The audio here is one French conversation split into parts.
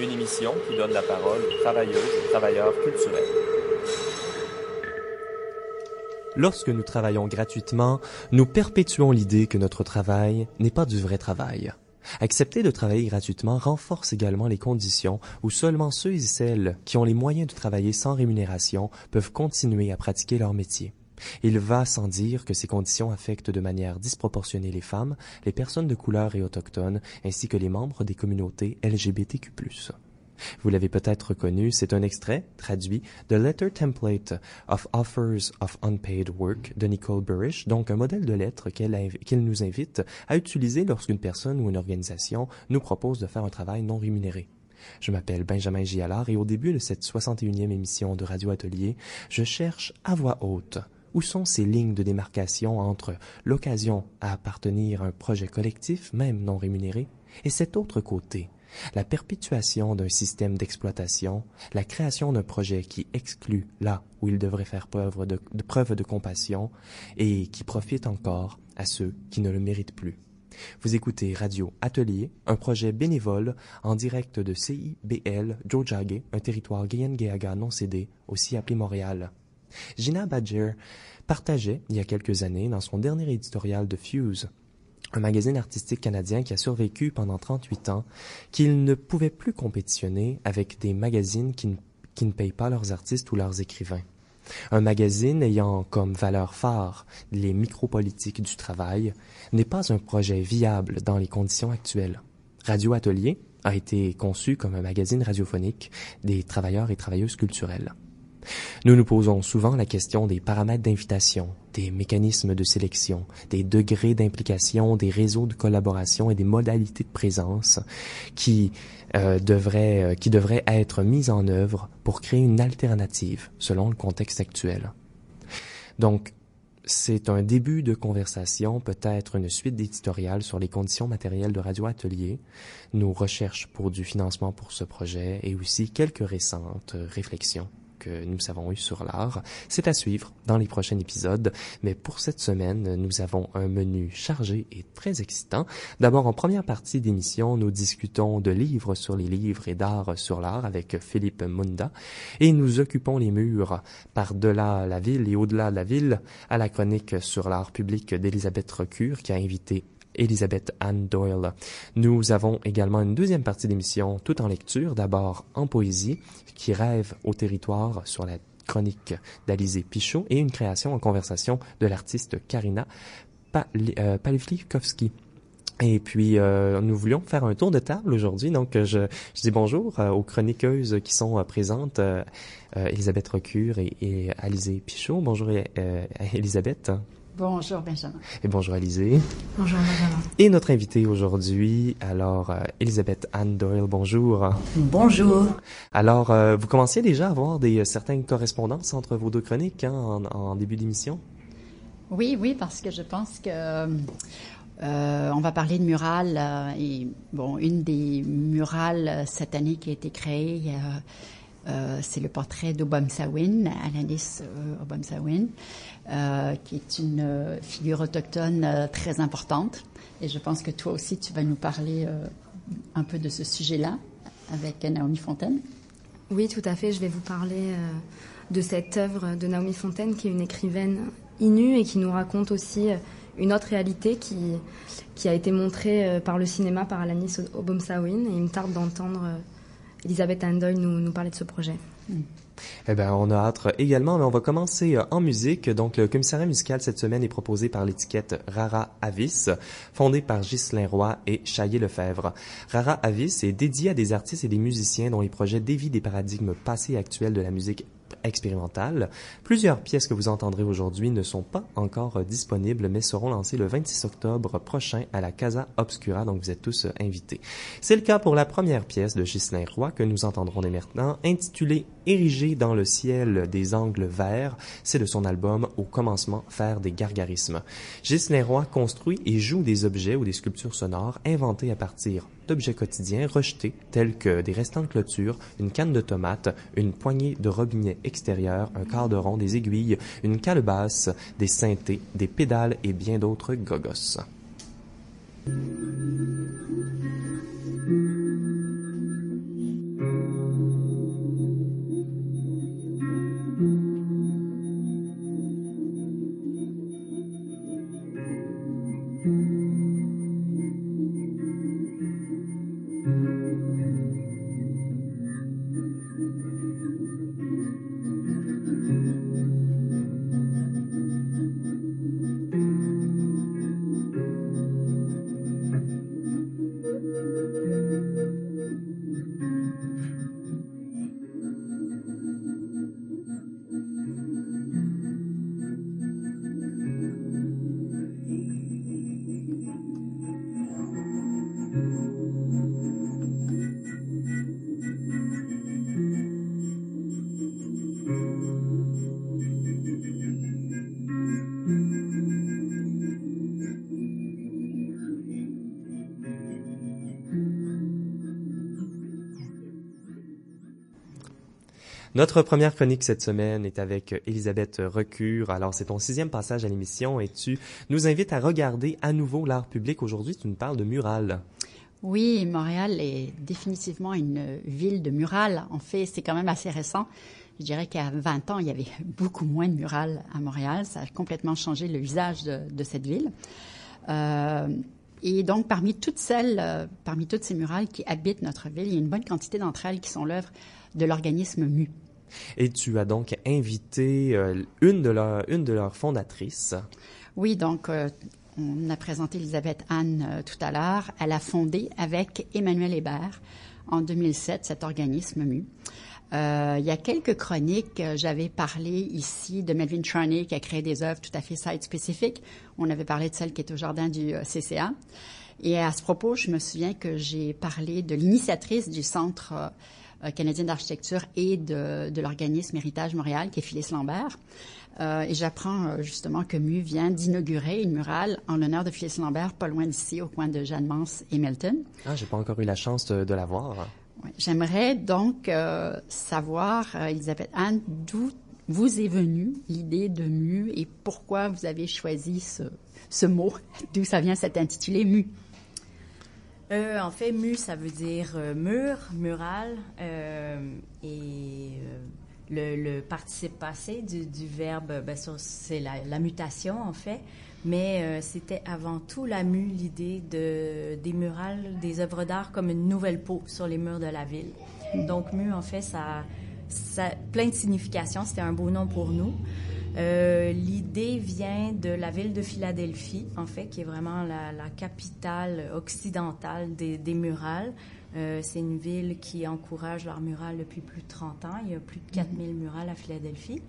Une émission qui donne la parole aux travailleuses et travailleurs culturels. Lorsque nous travaillons gratuitement, nous perpétuons l'idée que notre travail n'est pas du vrai travail. Accepter de travailler gratuitement renforce également les conditions où seulement ceux et celles qui ont les moyens de travailler sans rémunération peuvent continuer à pratiquer leur métier. Il va sans dire que ces conditions affectent de manière disproportionnée les femmes, les personnes de couleur et autochtones, ainsi que les membres des communautés LGBTQ+. Vous l'avez peut-être reconnu, c'est un extrait, traduit, de Letter Template of Offers of Unpaid Work de Nicole Burish, donc un modèle de lettre qu'elle nous invite à utiliser lorsqu'une personne ou une organisation nous propose de faire un travail non rémunéré. Je m'appelle Benjamin Gialard et au début de cette 61e émission de Radio Atelier, je cherche à voix haute où sont ces lignes de démarcation entre l'occasion à appartenir à un projet collectif, même non rémunéré, et cet autre côté, la perpétuation d'un système d'exploitation, la création d'un projet qui exclut là où il devrait faire preuve de, compassion et qui profite encore à ceux qui ne le méritent plus. Vous écoutez Radio Atelier, un projet bénévole en direct de CIBL Jojage, un territoire Gayen-Gayaga non cédé, aussi appelé Montréal. Gina Badger partageait, il y a quelques années, dans son dernier éditorial de Fuse, un magazine artistique canadien qui a survécu pendant 38 ans, qu'il ne pouvait plus compétitionner avec des magazines qui ne, payent pas leurs artistes ou leurs écrivains. Un magazine ayant comme valeur phare les micropolitiques du travail n'est pas un projet viable dans les conditions actuelles. Radio Atelier a été conçu comme un magazine radiophonique des travailleurs et travailleuses culturelles. Nous nous posons souvent la question des paramètres d'invitation, des mécanismes de sélection, des degrés d'implication, des réseaux de collaboration et des modalités de présence qui, euh, devraient, euh, qui devraient être mises en œuvre pour créer une alternative selon le contexte actuel. Donc, c'est un début de conversation, peut-être une suite d'éditorial sur les conditions matérielles de Radio Atelier, nos recherches pour du financement pour ce projet et aussi quelques récentes réflexions que nous avons eu sur l'art. C'est à suivre dans les prochains épisodes, mais pour cette semaine, nous avons un menu chargé et très excitant. D'abord, en première partie d'émission, nous discutons de livres sur les livres et d'art sur l'art avec Philippe Munda et nous occupons les murs par-delà la ville et au-delà de la ville à la chronique sur l'art public d'Elisabeth Recure qui a invité Elisabeth Anne Doyle. Nous avons également une deuxième partie d'émission tout en lecture, d'abord en poésie, qui rêve au territoire sur la chronique d'Alizé Pichot et une création en conversation de l'artiste Karina euh, Palivlikovski. Et puis, euh, nous voulions faire un tour de table aujourd'hui. Donc, je, je dis bonjour euh, aux chroniqueuses qui sont présentes, Elisabeth Recure et, et Alizé Pichot. Bonjour, Elisabeth. Bonjour Benjamin. Et bonjour Alizé. Bonjour Benjamin. Et notre invitée aujourd'hui, alors euh, Elisabeth Anne Doyle, bonjour. Bonjour. Alors, euh, vous commenciez déjà à avoir des euh, certaines correspondances entre vos deux chroniques hein, en, en, début d'émission? Oui, oui, parce que je pense que euh, on va parler de murales et bon, une des murales cette année qui a été créée. Euh, c'est le portrait d'Obamsawin, Alanis euh, Obamsawin, euh, qui est une figure autochtone très importante. Et je pense que toi aussi, tu vas nous parler un peu de ce sujet-là avec Naomi Fontaine. Oui, tout à fait. Je vais vous parler de cette œuvre de Naomi Fontaine, qui est une écrivaine inue et qui nous raconte aussi une autre réalité qui, qui a été montrée par le cinéma par Alanis Obamsawin. Et il me tarde d'entendre Elisabeth Handoy nous, parlait de ce projet. Eh bien, on a hâte également, mais on va commencer euh, en musique. Donc, le commissariat musical cette semaine est proposé par l'étiquette Rara Avis, fondée par Ghislain Roy et Chaillé Lefebvre. Rara Avis est dédié à des artistes et des musiciens dont les projets dévient des paradigmes passés et actuels de la musique expérimentale. Plusieurs pièces que vous entendrez aujourd'hui ne sont pas encore disponibles, mais seront lancées le 26 octobre prochain à la Casa Obscura, donc vous êtes tous invités. C'est le cas pour la première pièce de Ghislain Roy que nous entendrons dès maintenant, intitulée Érigé dans le ciel des angles verts. C'est de son album Au commencement, faire des gargarismes. Ghislain Roy construit et joue des objets ou des sculptures sonores inventés à partir d'objets quotidiens rejetés tels que des restants de clôture, une canne de tomates, une poignée de robinet extérieur, un quart de rond, des aiguilles, une calebasse, des synthés, des pédales et bien d'autres gogos. Notre première chronique cette semaine est avec Elisabeth Recure. Alors, c'est ton sixième passage à l'émission et tu nous invites à regarder à nouveau l'art public. Aujourd'hui, tu nous parles de murales. Oui, Montréal est définitivement une ville de murales. En fait, c'est quand même assez récent. Je dirais qu'à 20 ans, il y avait beaucoup moins de murales à Montréal. Ça a complètement changé le visage de, cette ville. Euh, et donc, parmi toutes celles, euh, parmi toutes ces murales qui habitent notre ville, il y a une bonne quantité d'entre elles qui sont l'œuvre de l'organisme MU. Et tu as donc invité euh, une, de leurs, une de leurs fondatrices. Oui, donc euh, on a présenté Elisabeth Anne euh, tout à l'heure. Elle a fondé avec Emmanuel Hébert en 2007 cet organisme MU. il y a quelques chroniques, j'avais parlé ici de Melvin Charney qui a créé des œuvres tout à fait site-spécifiques. On avait parlé de celle qui est au jardin du CCA. Et à ce propos, je me souviens que j'ai parlé de l'initiatrice du centre canadienne d'architecture et de, de l'organisme Héritage Montréal, qui est Phyllis Lambert. Euh, et j'apprends euh, justement que MU vient d'inaugurer une murale en l'honneur de Phyllis Lambert, pas loin d'ici, au coin de Jeanne Mance et Melton. Ah, j'ai pas encore eu la chance de, de la voir. J'aimerais donc euh, savoir, Elisabeth Anne, d'où vous est venue l'idée de MU et pourquoi vous avez choisi ce, ce mot, d'où ça vient cet intitulé MU? Euh, en fait, mu, ça veut dire euh, mur, mural, euh, et le, le, participe passé du, du verbe, ben, c'est la, la, mutation en fait, mais c'était avant tout la mu, l'idée de, des murales, des œuvres d'art comme une nouvelle peau sur les murs de la ville. Donc mu, en fait, ça, ça plein de significations, c'était un beau nom pour nous. Euh, l'idée vient de la ville de Philadelphie, en fait, qui est vraiment la, capitale occidentale des, murales. Euh, c'est une ville qui encourage l'art mural depuis plus de 30 ans. Il y a plus de 4000 mhm. murales à Philadelphie.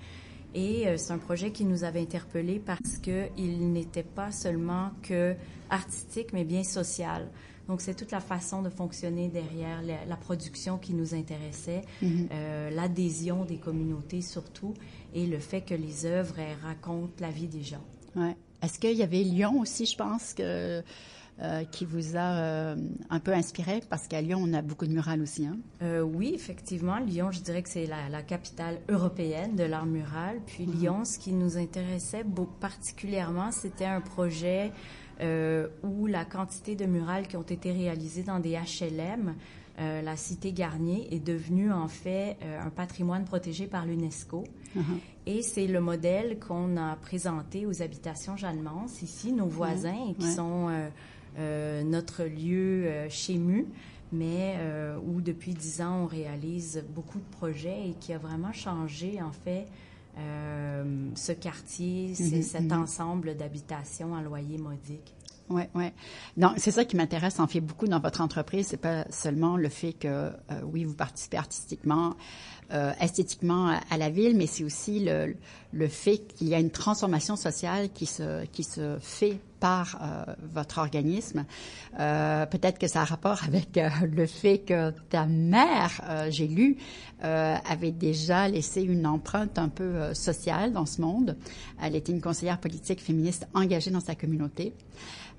Et euh, c'est un projet qui nous avait interpellés parce qu'il n'était pas seulement que artistique, mais bien social. Donc, c'est toute la façon de fonctionner derrière la, production qui nous intéressait, mhm. euh, l'adhésion des communautés surtout, et le fait que les œuvres racontent la vie des gens. Ouais. Est-ce qu'il y avait Lyon aussi, je pense, que, euh, qui vous a euh, un peu inspiré? Parce qu'à Lyon, on a beaucoup de murales aussi. Hein? oui, effectivement. Lyon, je dirais que c'est la, capitale européenne de l'art mural. Puis mhm. Lyon, ce qui nous intéressait particulièrement, c'était un projet euh, où la quantité de murales qui ont été réalisées dans des HLM, euh, la cité Garnier est devenue en fait euh, un patrimoine protégé par l'UNESCO. Uh-huh. Et c'est le modèle qu'on a présenté aux habitations Jeanne-Mance, ici, nos voisins, qui sont notre lieu chez MU mais où depuis dix ans on réalise beaucoup de projets et qui a vraiment changé en fait euh, ce quartier, mhm, cet mhm. ensemble d'habitations à loyer modique. Oui, oui. Non, c'est ça qui m'intéresse en fait beaucoup dans votre entreprise. C'est pas seulement le fait que, euh, oui, vous participez artistiquement, euh, esthétiquement à, la ville, mais c'est aussi le, le fait qu'il y a une transformation sociale qui se, qui se fait par euh, votre organisme. Euh, Peut-être que ça a rapport avec euh, le fait que ta mère, euh, j'ai lu, avait déjà laissé une empreinte un peu sociale dans ce monde. Elle était une conseillère politique féministe engagée dans sa communauté.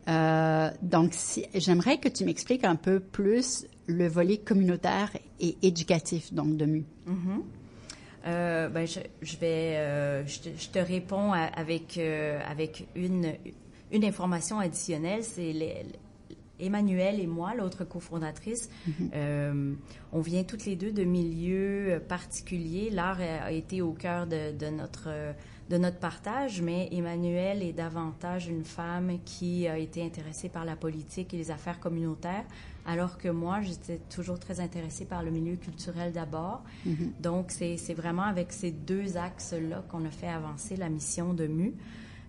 Euh, donc, si, j'aimerais que tu m'expliques un peu plus le volet communautaire et éducatif donc de MU. Mm-hmm. euh, ben, je, je vais, euh, je, te, je, te, réponds avec avec une une information additionnelle, c'est Emmanuel et moi, l'autre cofondatrice, mm-hmm. on vient toutes les deux de milieux particuliers. L'art a été au cœur de, de notre de notre partage, mais Emmanuel est davantage une femme qui a été intéressée par la politique et les affaires communautaires, alors que moi, j'étais toujours très intéressée par le milieu culturel d'abord. Mm-hmm. Donc, c'est vraiment avec ces deux axes-là qu'on a fait avancer la mission de MU,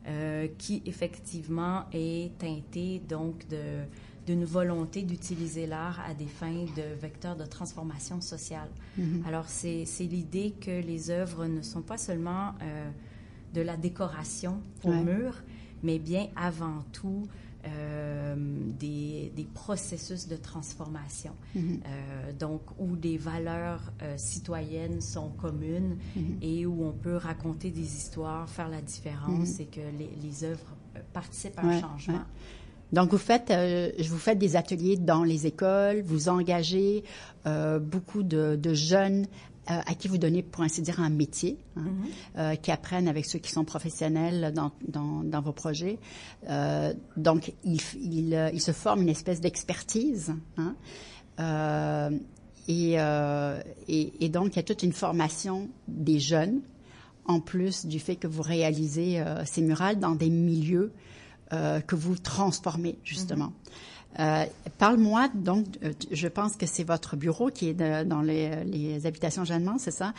euh, qui effectivement est teintée donc de d'une volonté d'utiliser l'art à des fins de vecteur de transformation sociale. Mm-hmm. Alors, c'est l'idée que les œuvres ne sont pas seulement... Euh, de la décoration au mur, mais bien avant tout euh, des, des, processus de transformation. Mm-hmm. euh, donc, où des valeurs euh, citoyennes sont communes mm-hmm. et où on peut raconter des histoires, faire la différence mm-hmm. et que les, les œuvres participent à un changement. Ouais. Donc, vous faites, euh, vous faites des ateliers dans les écoles, vous engagez euh, beaucoup de, de jeunes euh, à qui vous donnez, pour ainsi dire, un métier, hein, mm-hmm. euh, qui apprennent avec ceux qui sont professionnels dans, dans, dans vos projets. Euh, donc, il, il, euh, il, se forme une espèce d'expertise. Hein, euh, et, et, et, donc, il y a toute une formation des jeunes, en plus du fait que vous réalisez ces murales dans des milieux que vous transformez, justement. Euh, Parle-moi donc, euh, je pense que c'est votre bureau qui est de, dans les, les, habitations Jeannemans, c'est ça?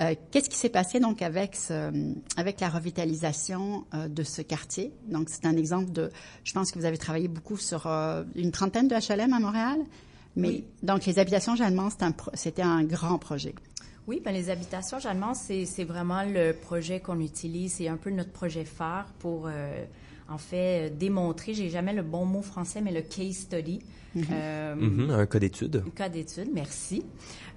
Euh, Qu'est-ce qui s'est passé donc avec ce, avec la revitalisation euh, de ce quartier? Donc c'est un exemple de, je pense que vous avez travaillé beaucoup sur euh, une trentaine de HLM à Montréal. Mais oui. donc les habitations Jeannemans, c'était un, un, grand projet. Oui, ben les habitations Jeannemans, c'est vraiment le projet qu'on utilise, c'est un peu notre projet phare pour en fait, euh, démontrer, j'ai jamais le bon mot français, mais le case study. Mm -hmm. euh, mm -hmm, un cas d'étude. Un cas d'étude, merci.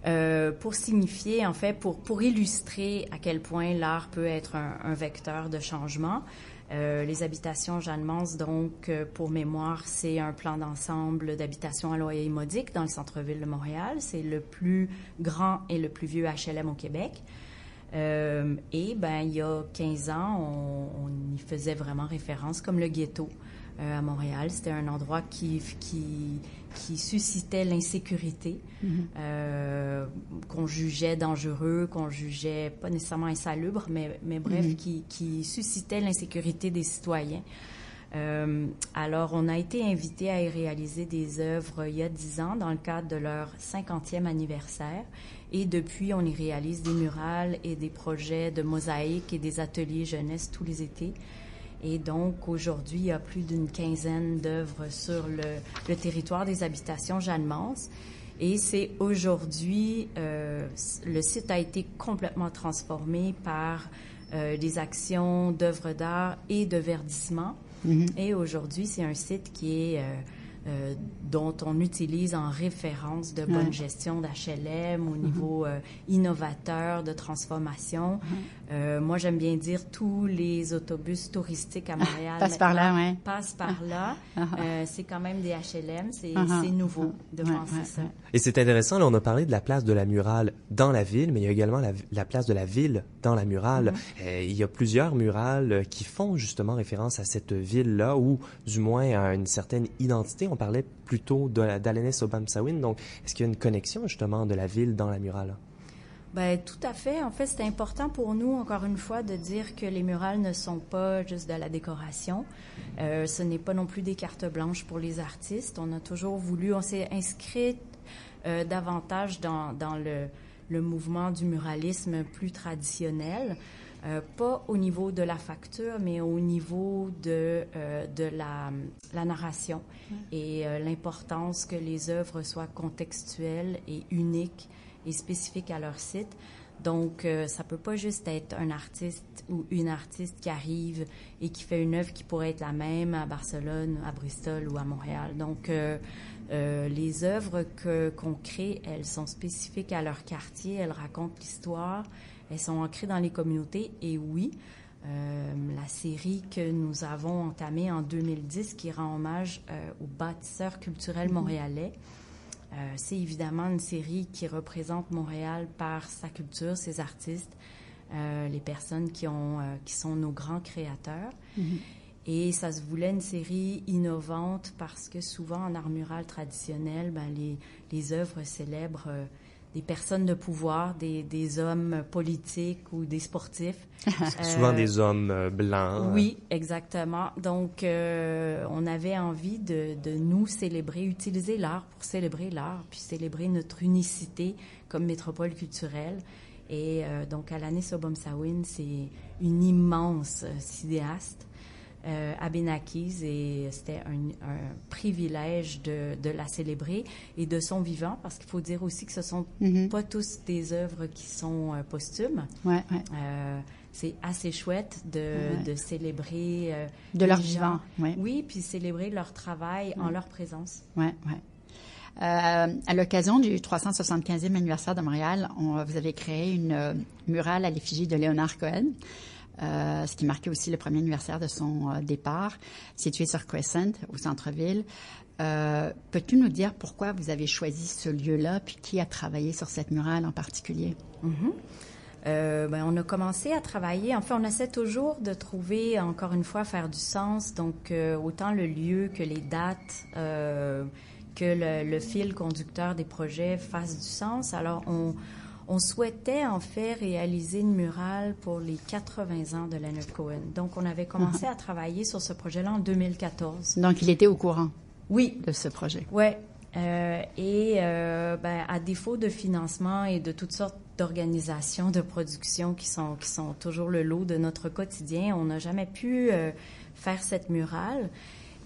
Euh, pour signifier, en fait, pour, pour illustrer à quel point l'art peut être un, un, vecteur de changement. Euh, les habitations Jeanne Mance, donc, euh, pour mémoire, c'est un plan d'ensemble d'habitations à loyer modique dans le centre-ville de Montréal. C'est le plus grand et le plus vieux HLM au Québec. Euh, et ben, il y a 15 ans, on, on, y faisait vraiment référence comme le ghetto euh, à Montréal. C'était un endroit qui, qui, qui suscitait l'insécurité, mm -hmm. euh, qu'on jugeait dangereux, qu'on jugeait pas nécessairement insalubre, mais, mais bref, mm -hmm. qui, qui suscitait l'insécurité des citoyens. Euh, alors, on a été invité à y réaliser des œuvres il y a dix ans dans le cadre de leur 50e anniversaire. Et depuis, on y réalise des murales et des projets de mosaïque et des ateliers jeunesse tous les étés. Et donc, aujourd'hui, il y a plus d'une quinzaine d'œuvres sur le, le, territoire des habitations Jeanne-Mance. Et c'est aujourd'hui, euh, le site a été complètement transformé par euh, des actions d'œuvres d'art et de verdissement. Mm -hmm. Et aujourd'hui, c'est un site qui est... Euh, euh, dont on utilise en référence de bonne ouais. gestion d'HLM au mm-hmm. niveau euh, innovateur de transformation. Mm -hmm. Euh, moi, j'aime bien dire tous les autobus touristiques à Montréal passent par là, ouais. passent par là. Uh -huh. c'est quand même des HLM, c'est nouveau de ouais, penser ça. Et c'est intéressant, là, on a parlé de la place de la murale dans la ville, mais il y a également la, la place de la ville dans la murale. Mm -hmm. il y a plusieurs murales qui font justement référence à cette ville-là, ou du moins à une certaine identité. On parlait plutôt d'Alanis Obamsawin. Donc, est-ce qu'il y a une connexion justement de la ville dans la murale? Ben, tout à fait. En fait, c'est important pour nous, encore une fois, de dire que les murales ne sont pas juste de la décoration. Euh, ce n'est pas non plus des cartes blanches pour les artistes. On a toujours voulu, on s'est inscrit euh, davantage dans, dans le, le mouvement du muralisme plus traditionnel. Euh, pas au niveau de la facture, mais au niveau de, euh, de la, la, narration et euh, l'importance que les œuvres soient contextuelles et uniques et spécifiques à leur site. Donc, euh, ça peut pas juste être un artiste ou une artiste qui arrive et qui fait une œuvre qui pourrait être la même à Barcelone, à Bristol ou à Montréal. Donc, euh, euh, les œuvres que qu'on crée, elles sont spécifiques à leur quartier, elles racontent l'histoire, elles sont ancrées dans les communautés. Et oui, euh, la série que nous avons entamée en 2010, qui rend hommage aux bâtisseurs culturels Mm-hmm. montréalais, c'est évidemment une série qui représente Montréal par sa culture, ses artistes, les personnes qui, ont, qui sont nos grands créateurs. Mm -hmm. Et ça se voulait une série innovante parce que souvent en art mural traditionnel, ben, les, les œuvres célèbrent euh, des personnes de pouvoir, des, des, hommes politiques ou des sportifs. souvent euh, des hommes blancs. Oui, exactement. Donc, euh, on avait envie de, de nous célébrer, utiliser l'art pour célébrer l'art, puis célébrer notre unicité comme métropole culturelle. Et euh, donc, Alanis Obomsawin, c'est une immense cinéaste euh, à Benakis et c'était un, un, privilège de, de, la célébrer et de son vivant parce qu'il faut dire aussi que ce sont mm -hmm. pas tous des œuvres qui sont euh, posthumes. Ouais, ouais. Euh, c'est assez chouette de, de célébrer euh, de leur vivant. Oui, puis célébrer leur travail en leur présence. Ouais, ouais. Euh, à l'occasion du 375e anniversaire de Montréal, on, vous avez créé une euh, murale à l'effigie de Léonard Cohen, euh, ce qui marquait aussi le premier anniversaire de son euh, départ, situé sur Crescent, au centre-ville. Euh, Peux-tu nous dire pourquoi vous avez choisi ce lieu-là, puis qui a travaillé sur cette murale en particulier? Mm -hmm. Euh, ben, on a commencé à travailler. En fait, on essaie toujours de trouver, encore une fois, faire du sens. Donc, autant le lieu que les dates, que le, le, fil conducteur des projets fassent du sens. Alors, on, on, souhaitait en fait réaliser une murale pour les 80 ans de Leonard Cohen. Donc, on avait commencé à travailler sur ce projet-là en 2014. Donc, il était au courant. Oui. De ce projet. Oui. Euh, et euh, ben, à défaut de financement et de toutes sortes d'organisations de production qui sont, qui sont toujours le lot de notre quotidien, on n'a jamais pu euh, faire cette murale.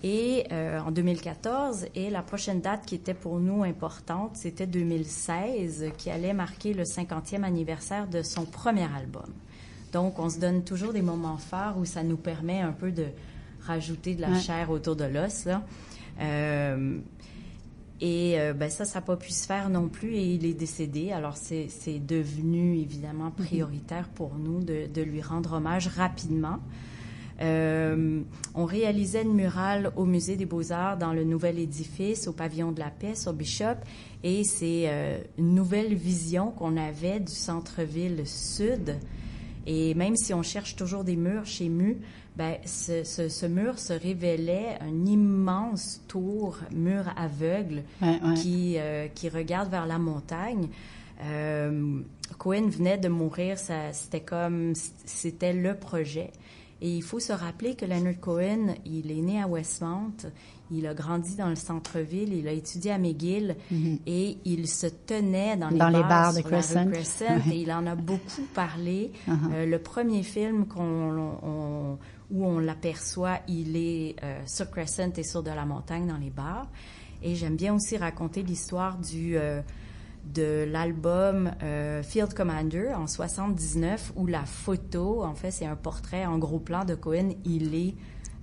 Et euh, en 2014, et la prochaine date qui était pour nous importante, c'était 2016, qui allait marquer le 50e anniversaire de son premier album. Donc, on se donne toujours des moments forts où ça nous permet un peu de rajouter de la ouais. chair autour de l'os. Là. Euh, et euh, ben ça, ça n'a pas pu se faire non plus et il est décédé. Alors c'est devenu évidemment prioritaire pour nous de, de lui rendre hommage rapidement. Euh, on réalisait une murale au Musée des Beaux-Arts dans le nouvel édifice au pavillon de la paix sur Bishop et c'est euh, une nouvelle vision qu'on avait du centre-ville sud. Et même si on cherche toujours des murs chez Mu, ben, ce, ce, ce, mur se révélait un immense tour, mur aveugle, ouais, ouais. Qui, euh, qui regarde vers la montagne. Euh, Cohen venait de mourir, c'était comme, c'était le projet. Et il faut se rappeler que Leonard Cohen, il est né à Westmount, il a grandi dans le centre-ville, il a étudié à McGill Mhm. mm -hmm. et il se tenait dans les, dans bars, les bars de Crescent. Et il en a beaucoup parlé. Uh -huh. euh, le premier film qu'on on, où on l'aperçoit, il est euh, sur Crescent et sur de la montagne dans les bars. Et j'aime bien aussi raconter l'histoire du euh, de l'album euh, Field Commander en 79 où la photo, en fait, c'est un portrait en gros plan de Cohen. Il est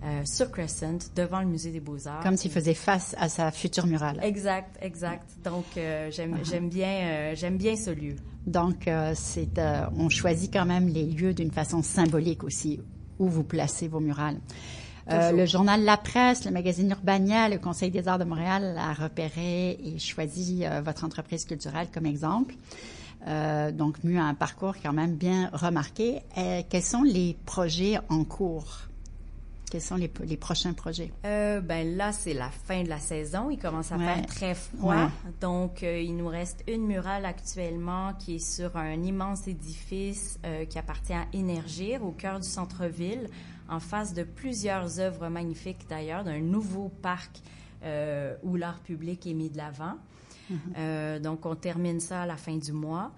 euh, sur Crescent devant le musée des Beaux-Arts. Comme s'il faisait face à sa future murale. Exact, exact. Donc euh, j'aime uh -huh. j'aime bien j'aime bien ce lieu. Donc c'est on choisit quand même les lieux d'une façon symbolique aussi où vous placez vos murales. Euh, le journal La Presse, le magazine Urbania, le Conseil des arts de Montréal a repéré et choisi euh, votre entreprise culturelle comme exemple. Euh, donc, mieux un parcours quand même bien remarqué. quels sont les projets en cours? Quels sont les, les prochains projets? Euh, ben là, c'est la fin de la saison. Il commence à ouais. faire très froid. Ouais. Donc, euh, il nous reste une murale actuellement qui est sur un immense édifice euh, qui appartient à Énergir, au cœur du centre-ville, en face de plusieurs œuvres magnifiques d'ailleurs, d'un nouveau parc euh, où l'art public est mis de l'avant. Mm -hmm. donc, on termine ça à la fin du mois.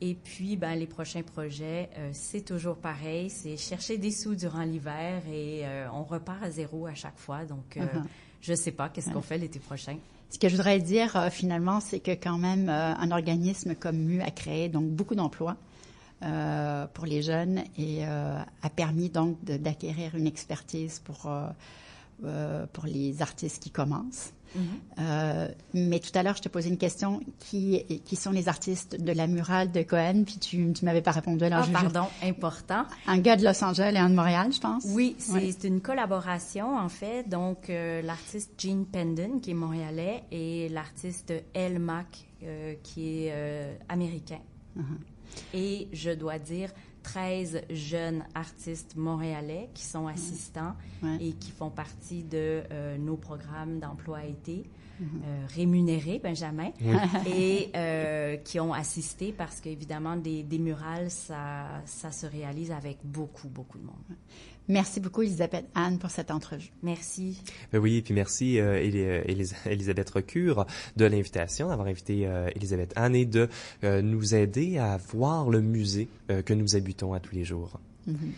Et puis, ben, les prochains projets, euh, c'est toujours pareil, c'est chercher des sous durant l'hiver et euh, on repart à zéro à chaque fois. Donc, euh, -huh. je sais pas qu'est-ce qu'on fait l'été prochain. Ce que je voudrais dire euh, finalement, c'est que quand même un organisme comme MU a créé donc beaucoup d'emplois. Euh, pour les jeunes et euh, a permis donc d'acquérir une expertise pour euh, pour les artistes qui commencent. Mm -hmm. mais tout à l'heure, je te posais une question qui qui sont les artistes de la murale de Cohen, puis tu tu m'avais pas répondu. Alors ah, je, pardon, important. Un gars de Los Angeles et un de Montréal, je pense. Oui, c'est ouais. une collaboration en fait. Donc l'artiste Gene Pendon qui est montréalais et l'artiste El Mac qui est américain. Uh -huh. Et je dois dire 13 jeunes artistes montréalais qui sont assistants ouais. et qui font partie de euh, nos programmes d'emploi été. Mm -hmm. euh, rémunérés, Benjamin, oui. et euh, qui ont assisté parce qu'évidemment, des, des, murales, ça, ça se réalise avec beaucoup, beaucoup de monde. Merci beaucoup, Elisabeth Anne, pour cette entrevue. Merci. Ben oui, puis merci, euh, Elisabeth Recure, de l'invitation, d'avoir invité euh, Elisabeth Anne et de euh, nous aider à voir le musée euh, que nous habitons à tous les jours. Mm-hmm.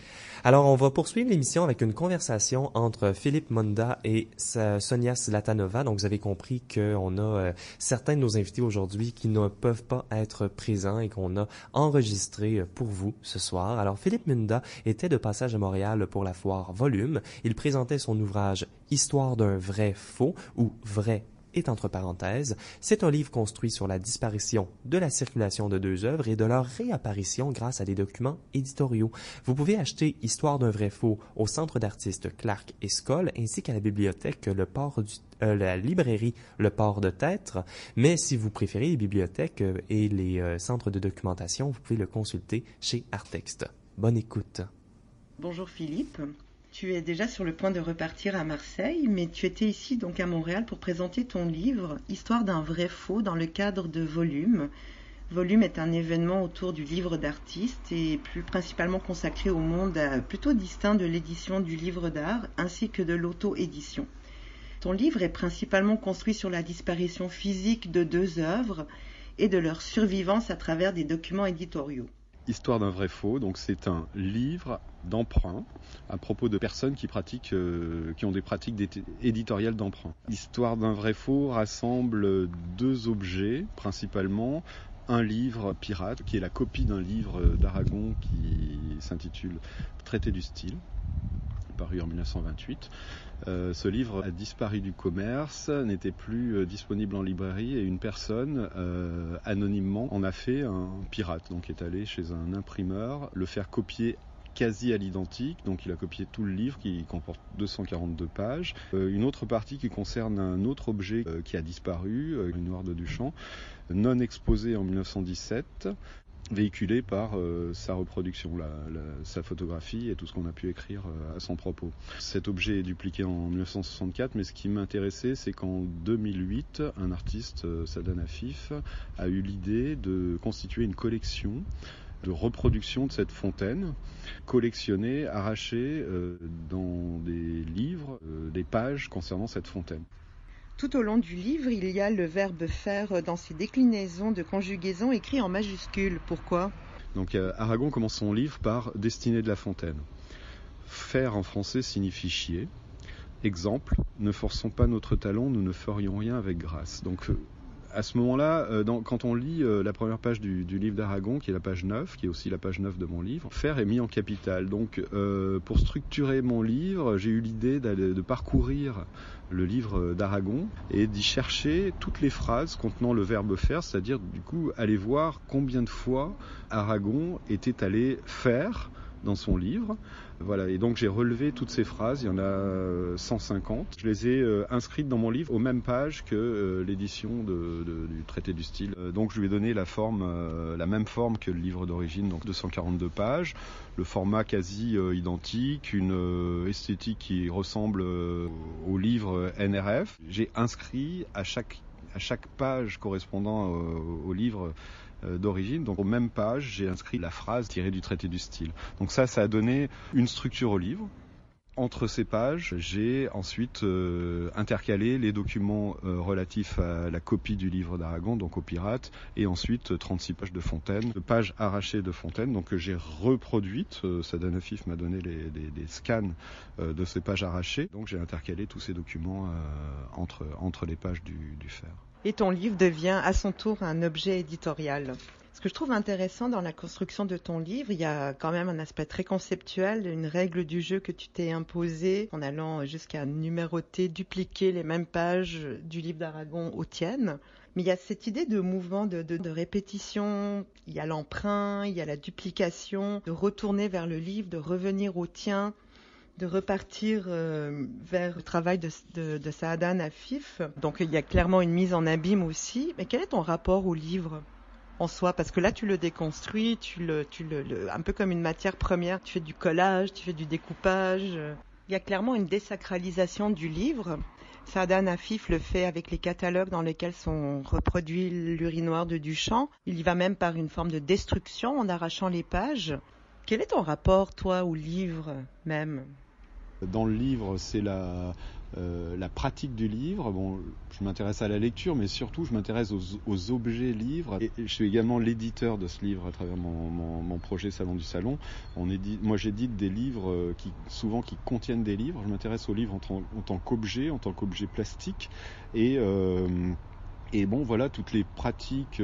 Alors, on va poursuivre l'émission avec une conversation entre Philippe Monda et Sonia Slatanova. Donc, vous avez compris qu'on a euh, certains de nos invités aujourd'hui qui ne peuvent pas être présents et qu'on a enregistré pour vous ce soir. Alors, Philippe Monda était de passage à Montréal pour la foire Volume. Il présentait son ouvrage Histoire d'un vrai faux ou Vrai entre parenthèses, c'est un livre construit sur la disparition de la circulation de deux œuvres et de leur réapparition grâce à des documents éditoriaux. Vous pouvez acheter Histoire d'un vrai faux au Centre d'artistes Clark et Skoll ainsi qu'à la bibliothèque le port euh, la librairie Le Port de Têtre, mais si vous préférez les bibliothèques euh, et les euh, centres de documentation, vous pouvez le consulter chez Artext. Bonne écoute. Bonjour Philippe. Tu es déjà sur le point de repartir à Marseille, mais tu étais ici donc à Montréal pour présenter ton livre Histoire d'un vrai faux dans le cadre de Volume. Volume est un événement autour du livre d'artiste et plus principalement consacré au monde euh, plutôt distinct de l'édition du livre d'art ainsi que de l'auto-édition. Ton livre est principalement construit sur la disparition physique de deux œuvres et de leur survivance à travers des documents éditoriaux. Histoire d'un vrai faux, donc c'est un livre d'emprunt à propos de personnes qui pratiquent, euh, qui ont des pratiques éditoriales d'emprunt. Histoire d'un vrai faux rassemble deux objets principalement. Un livre pirate qui est la copie d'un livre d'Aragon qui s'intitule Traité du style, en 1928 euh, ce livre a disparu du commerce, n'était plus euh, disponible en librairie et une personne euh, anonymement en a fait un pirate, donc est allé chez un imprimeur le faire copier quasi à l'identique, donc il a copié tout le livre qui comporte 242 pages. une autre partie qui concerne un autre objet qui a disparu, une noire de Duchamp, non exposé en 1917, véhiculé par euh, sa reproduction, sa photographie et tout ce qu'on a pu écrire euh, à son propos. Cet objet est dupliqué en 1964, mais ce qui m'intéressait, c'est qu'en 2008, un artiste, euh, Sadan Afif, a eu l'idée de constituer une collection de reproduction de cette fontaine, collectionnée, arrachée dans des livres, des pages concernant cette fontaine. Tout au long du livre, il y a le verbe faire dans ses déclinaisons de conjugaison écrit en majuscules. Pourquoi? Donc euh, Aragon commence son livre par Destinée de la Fontaine. Faire en français signifie chier. Exemple, ne forçons pas notre talon, nous ne ferions rien avec grâce. Donc euh, à ce moment-là, euh, quand on lit euh, la première page du, livre d'Aragon, qui est la page 9, qui est aussi la page 9 de mon livre, faire est mis en capital. Donc, euh, pour structurer mon livre, j'ai eu l'idée de parcourir le livre d'Aragon et d'y chercher toutes les phrases contenant le verbe faire, c'est-à-dire du coup aller voir combien de fois Aragon était allé faire dans son livre. Voilà, et donc j'ai relevé toutes ces phrases, il y en a 150. Euh, je les ai euh, inscrites dans mon livre aux mêmes pages que euh, l'édition du traité du style. donc je lui ai donné la forme, la même forme que le livre d'origine, donc 242 pages, le format quasi identique, une esthétique qui ressemble au livre NRF. J'ai inscrit à chaque à chaque page correspondant au livre d'origine. Donc aux mêmes pages, j'ai inscrit la phrase tirée du traité du style. Donc ça, ça a donné une structure au livre. Entre ces pages, j'ai ensuite euh, intercalé les documents euh, relatifs à la copie du livre d'Aragon, donc au pirate, et ensuite 36 pages de Fontaine, pages arrachées de Fontaine, donc que j'ai reproduites. Sadanafif m'a donné les, scans de ces pages arrachées, donc j'ai intercalé tous ces documents entre, entre les pages du fer et ton livre devient à son tour un objet éditorial. Ce que je trouve intéressant dans la construction de ton livre, il y a quand même un aspect très conceptuel, une règle du jeu que tu t'es imposée en allant jusqu'à numéroter, dupliquer les mêmes pages du livre d'Aragon aux tiennes. Mais il y a cette idée de mouvement, de, de répétition, il y a l'emprunt, il y a la duplication, de retourner vers le livre, de revenir au tien, de repartir euh, vers le travail de, de, de. Donc il y a clairement une mise en abîme aussi. Mais quel est ton rapport au livre en soi? Parce que là, tu le déconstruis, tu le, tu le, un peu comme une matière première. Tu fais du collage, tu fais du découpage. Il y a clairement une désacralisation du livre. Saadan Afif le fait avec les catalogues dans lesquels sont reproduits l'urinoir de Duchamp. Il y va même par une forme de destruction en arrachant les pages. Quel est ton rapport, toi, au livre même? Dans le livre, c'est la, euh, la pratique du livre. Bon, je m'intéresse à la lecture, mais surtout je m'intéresse aux, objets livres. Et, je suis également l'éditeur de ce livre à travers mon, projet Salon du Salon. On édite, moi j'édite des livres euh, qui souvent qui contiennent des livres. Je m'intéresse aux livres en, tant qu'objet, en tant qu'objet plastique. Et, euh, et bon, voilà, toutes les pratiques,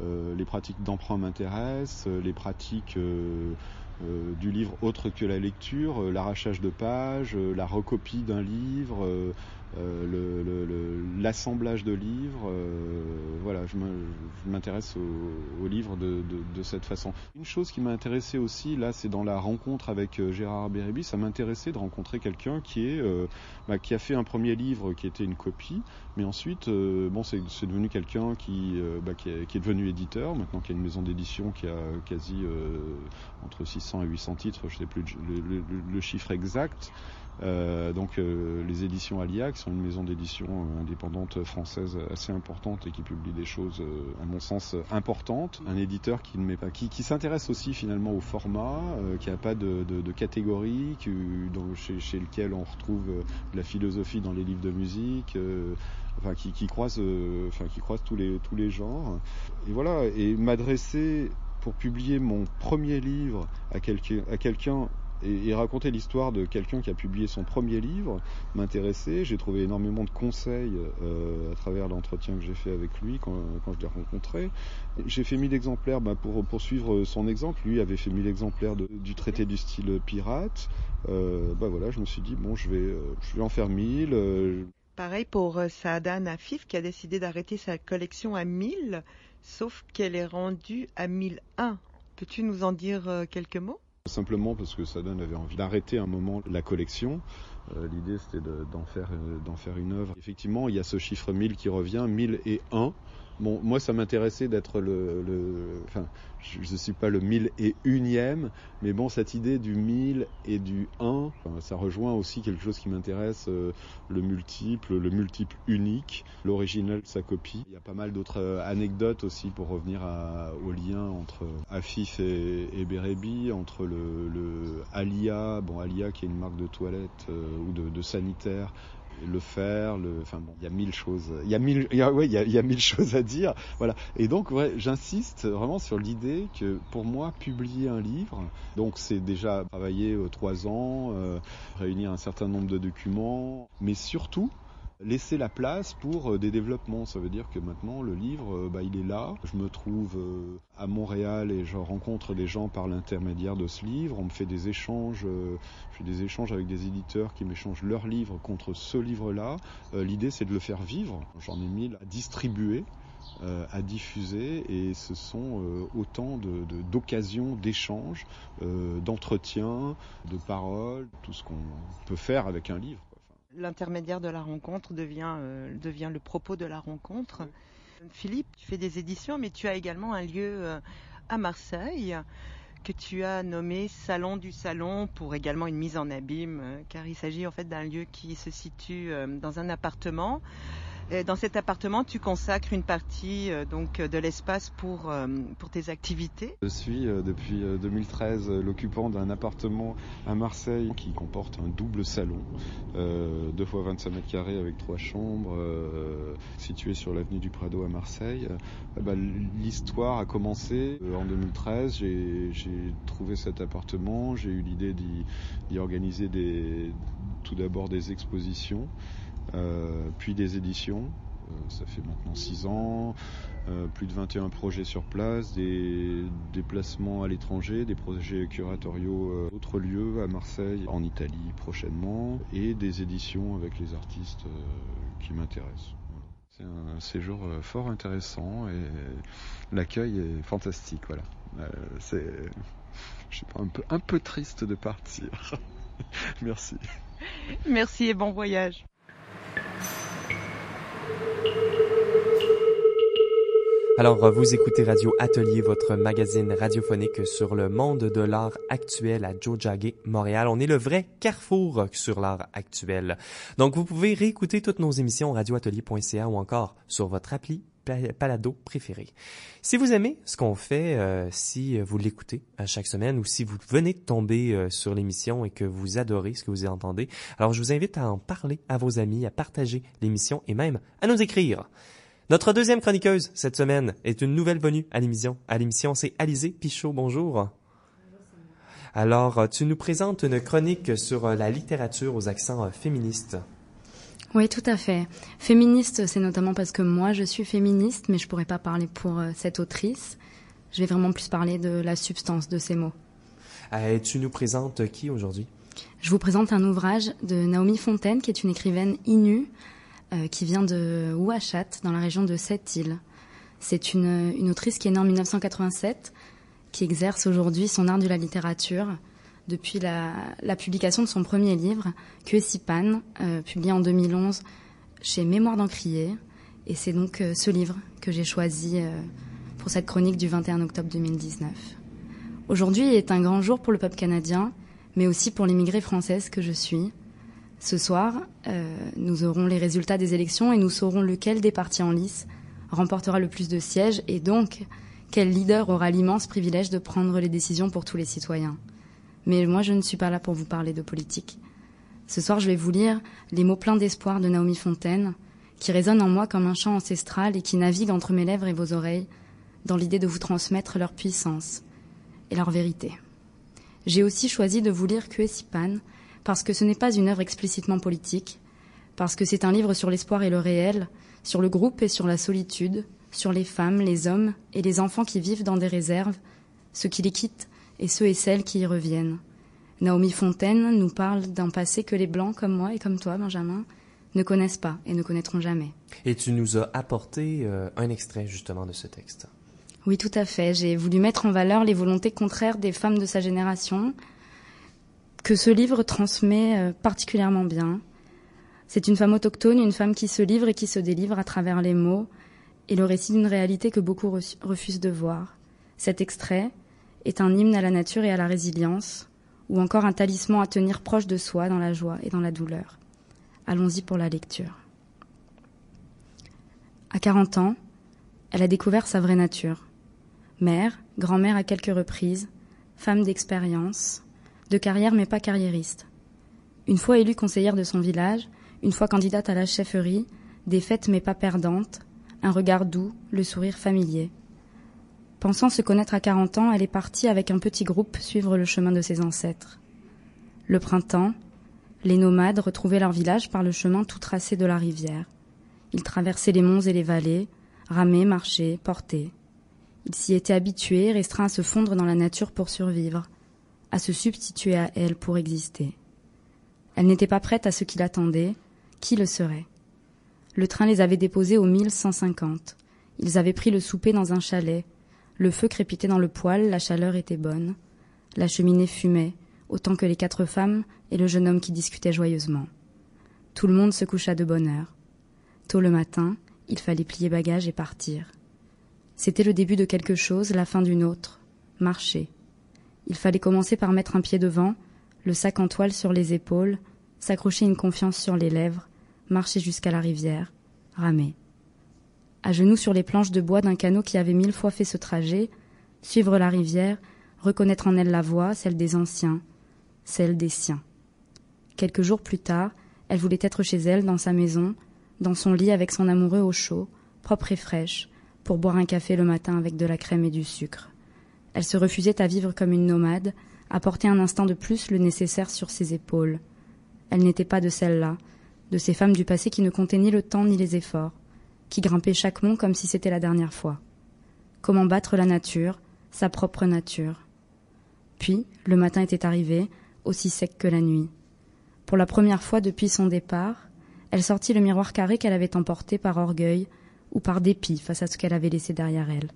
les pratiques d'emprunt m'intéressent, les pratiques euh, du livre autre que la lecture, euh, l'arrachage de pages, euh, la recopie d'un livre, l'assemblage de livres. voilà, je m'intéresse aux livres de, cette façon. Une chose qui m'a intéressé aussi, là, c'est dans la rencontre avec Gérard Bérébi, ça m'intéressait de rencontrer quelqu'un qui est bah, qui a fait un premier livre qui était une copie, mais ensuite, bon, c'est devenu quelqu'un qui, bah, qui, est, devenu éditeur, maintenant qui a une maison d'édition qui a quasi entre 6 600 à 800 titres, je ne sais plus le, chiffre exact. Euh, donc euh, les éditions Alia, qui sont une maison d'édition euh, indépendante française assez importante et qui publie des choses, à mon sens, importantes. Un éditeur qui ne met pas, qui, s'intéresse aussi finalement au format, qui n'a pas de, catégorie, chez, lequel on retrouve de la philosophie dans les livres de musique. Enfin, qui, croise, tous les genres. Et voilà, et m'adresser pour publier mon premier livre à quelqu'un et, raconter l'histoire de quelqu'un qui a publié son premier livre m'intéressait. J'ai trouvé énormément de conseils euh, à travers l'entretien que j'ai fait avec lui quand, je l'ai rencontré. J'ai fait 1000 exemplaires bah, pour poursuivre son exemple. Lui avait fait 1000 exemplaires du traité du style pirate. Euh, bah voilà, je me suis dit, bon, je vais, euh, je vais en faire 1000. Pareil pour Saada Nafif qui a décidé d'arrêter sa collection à 1000 sauf qu'elle est rendue à 1001. Peux-tu nous en dire quelques mots? Simplement parce que Sadon avait envie d'arrêter un moment la collection. Euh, l'idée c'était d'en faire, euh, une œuvre. Effectivement, il y a ce chiffre 1000 qui revient, 1001. Bon, moi, ça m'intéressait d'être le, enfin, je ne suis pas le mille et unième, mais bon, cette idée du mille et du un, ça rejoint aussi quelque chose qui m'intéresse, euh, le multiple, le multiple unique, l'original, sa copie. Il y a pas mal d'autres euh, anecdotes aussi pour revenir au lien entre Afif et, et entre le, Alia, bon, Alia qui est une marque de toilette euh, ou de, de sanitaire, le faire, le, enfin bon, il y a mille choses, il y a mille, il y a, ouais, il y a, il y a mille choses à dire, voilà. Et donc, ouais, j'insiste vraiment sur l'idée que pour moi, publier un livre, donc c'est déjà travailler euh, trois ans, euh, réunir un certain nombre de documents, mais surtout laisser la place pour euh, des développements. Ça veut dire que maintenant le livre, euh, bah, il est là. Je me trouve euh, à Montréal et je rencontre des gens par l'intermédiaire de ce livre. On me fait des échanges, je fais des échanges avec des éditeurs qui m'échangent leurs livres contre ce livre-là. L'idée c'est de le faire vivre. J'en ai mis à distribuer. à diffuser et ce sont autant d'occasions, d'échanges, d'entretiens, de paroles, tout ce qu'on peut faire avec un livre l'intermédiaire de la rencontre devient, euh, devient le propos de la rencontre. Philippe, tu fais des éditions, mais tu as également un lieu euh, à Marseille que tu as nommé Salon du Salon pour également une mise en abîme, euh, car il s'agit en fait d'un lieu qui se situe dans un appartement dans cet appartement, tu consacres une partie euh, donc de l'espace pour, euh, pour tes activités. Je suis euh, depuis 2013 l'occupant d'un appartement à Marseille qui comporte un double salon, deux fois 25 mètres carrés avec trois chambres, situé sur l'avenue du Prado à Marseille. Bah, l'histoire a commencé en 2013. J'ai trouvé cet appartement, j'ai eu l'idée d'y organiser tout d'abord des expositions. Euh, puis des éditions. Euh, ça fait maintenant 6 ans, euh, plus de 21 projets sur place, des déplacements à l'étranger, des projets curatoriaux autres lieux, à Marseille, en Italie prochainement, et des éditions avec les artistes qui m'intéressent. C'est un séjour fort intéressant et l'accueil est fantastique. Voilà. c'est, je suis pas un peu, un peu triste de partir. Merci. Merci et bon voyage. Alors, vous écoutez Radio Atelier, votre magazine radiophonique sur le monde de l'art actuel à Jojage, Montréal. On est le vrai carrefour sur l'art actuel. Donc, vous pouvez réécouter toutes nos émissions radioatelier.ca ou encore sur votre appli palado préférée. Si vous aimez ce qu'on fait, euh, si vous l'écoutez à chaque semaine ou si vous venez de tomber euh, sur l'émission et que vous adorez ce que vous entendez, alors je vous invite à en parler à vos amis, à partager l'émission et même à nous écrire. Notre deuxième chroniqueuse cette semaine est une nouvelle venue à l'émission. À l'émission, c'est Alizé Pichot. Bonjour. Alors, tu nous présentes une chronique sur la littérature aux accents féministes. Oui, tout à fait. Féministe, c'est notamment parce que moi, je suis féministe, mais je pourrais pas parler pour euh, cette autrice. Je vais vraiment plus parler de la substance de ces mots. et tu nous présentes qui aujourd'hui? Je vous présente un ouvrage de Naomi Fontaine, qui est une écrivaine inu, euh, qui vient de Ouachat, dans la région de Sept-Îles. C'est une, une autrice qui est née en 1987, qui exerce aujourd'hui son art de la littérature depuis la, publication de son premier livre, Que Pan, euh, publié en 2011 chez Mémoire d'Encrier. Et c'est donc euh, ce livre que j'ai choisi euh, pour cette chronique du 21 octobre 2019. Aujourd'hui est un grand jour pour le peuple canadien, mais aussi pour l'immigrée française que je suis. Ce soir, nous aurons les résultats des élections et nous saurons lequel des partis en lice remportera le plus de sièges et donc quel leader aura l'immense privilège de prendre les décisions pour tous les citoyens. Mais moi, je ne suis pas là pour vous parler de politique. Ce soir, je vais vous lire les mots pleins d'espoir de Naomi Fontaine, qui résonnent en moi comme un chant ancestral et qui navigue entre mes lèvres et vos oreilles, dans l'idée de vous transmettre leur puissance et leur vérité. J'ai aussi choisi de vous lire Kuesipan, parce que ce n'est pas une œuvre explicitement politique, parce que c'est un livre sur l'espoir et le réel, sur le groupe et sur la solitude, sur les femmes, les hommes et les enfants qui vivent dans des réserves, ceux qui les quittent et ceux et celles qui y reviennent. Naomi Fontaine nous parle d'un passé que les Blancs comme moi et comme toi, Benjamin, ne connaissent pas et ne connaîtront jamais. Et tu nous as apporté euh, un extrait justement de ce texte. Oui, tout à fait. J'ai voulu mettre en valeur les volontés contraires des femmes de sa génération, que ce livre transmet euh, particulièrement bien. C'est une femme autochtone, une femme qui se livre et qui se délivre à travers les mots et le récit d'une réalité que beaucoup refusent de voir. Cet extrait, est un hymne à la nature et à la résilience, ou encore un talisman à tenir proche de soi dans la joie et dans la douleur. Allons-y pour la lecture. À 40 ans, elle a découvert sa vraie nature. Mère, grand-mère à quelques reprises, femme d'expérience, de carrière mais pas carriériste. Une fois élue conseillère de son village, une fois candidate à la chefferie, défaite mais pas perdante, un regard doux, le sourire familier. Pensant se connaître à 40 ans, elle est partie avec un petit groupe suivre le chemin de ses ancêtres. Le printemps, les nomades retrouvaient leur village par le chemin tout tracé de la rivière. Ils traversaient les monts et les vallées, ramaient, marchaient, portaient. Ils s'y étaient habitués, restreints à se fondre dans la nature pour survivre, à se substituer à elle pour exister. Elle n'était pas prête à ce qui l'attendait. Qui le serait Le train les avait déposés au 1150. Ils avaient pris le souper dans un chalet, le feu crépitait dans le poêle, la chaleur était bonne. La cheminée fumait, autant que les quatre femmes et le jeune homme qui discutaient joyeusement. Tout le monde se coucha de bonne heure. Tôt le matin, il fallait plier bagages et partir. C'était le début de quelque chose, la fin d'une autre. Marcher. Il fallait commencer par mettre un pied devant, le sac en toile sur les épaules, s'accrocher une confiance sur les lèvres, marcher jusqu'à la rivière, ramer à genoux sur les planches de bois d'un canot qui avait mille fois fait ce trajet, suivre la rivière, reconnaître en elle la voix, celle des anciens, celle des siens. Quelques jours plus tard, elle voulait être chez elle, dans sa maison, dans son lit avec son amoureux au chaud, propre et fraîche, pour boire un café le matin avec de la crème et du sucre. Elle se refusait à vivre comme une nomade, à porter un instant de plus le nécessaire sur ses épaules. Elle n'était pas de celle-là, de ces femmes du passé qui ne comptaient ni le temps ni les efforts qui grimpait chaque mont comme si c'était la dernière fois. Comment battre la nature, sa propre nature. Puis, le matin était arrivé, aussi sec que la nuit. Pour la première fois depuis son départ, elle sortit le miroir carré qu'elle avait emporté par orgueil ou par dépit face à ce qu'elle avait laissé derrière elle.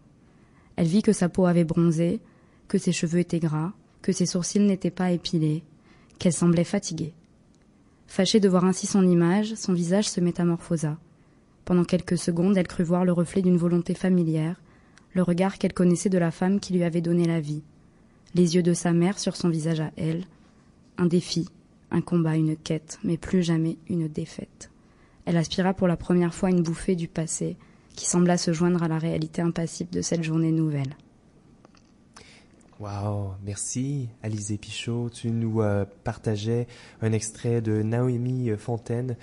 Elle vit que sa peau avait bronzé, que ses cheveux étaient gras, que ses sourcils n'étaient pas épilés, qu'elle semblait fatiguée. Fâchée de voir ainsi son image, son visage se métamorphosa. Pendant quelques secondes, elle crut voir le reflet d'une volonté familière, le regard qu'elle connaissait de la femme qui lui avait donné la vie, les yeux de sa mère sur son visage à elle, un défi, un combat, une quête, mais plus jamais une défaite. Elle aspira pour la première fois une bouffée du passé qui sembla se joindre à la réalité impassible de cette journée nouvelle. Wow, merci Alizé Pichot. Tu nous euh, partageais un extrait de Naomi Fontaine,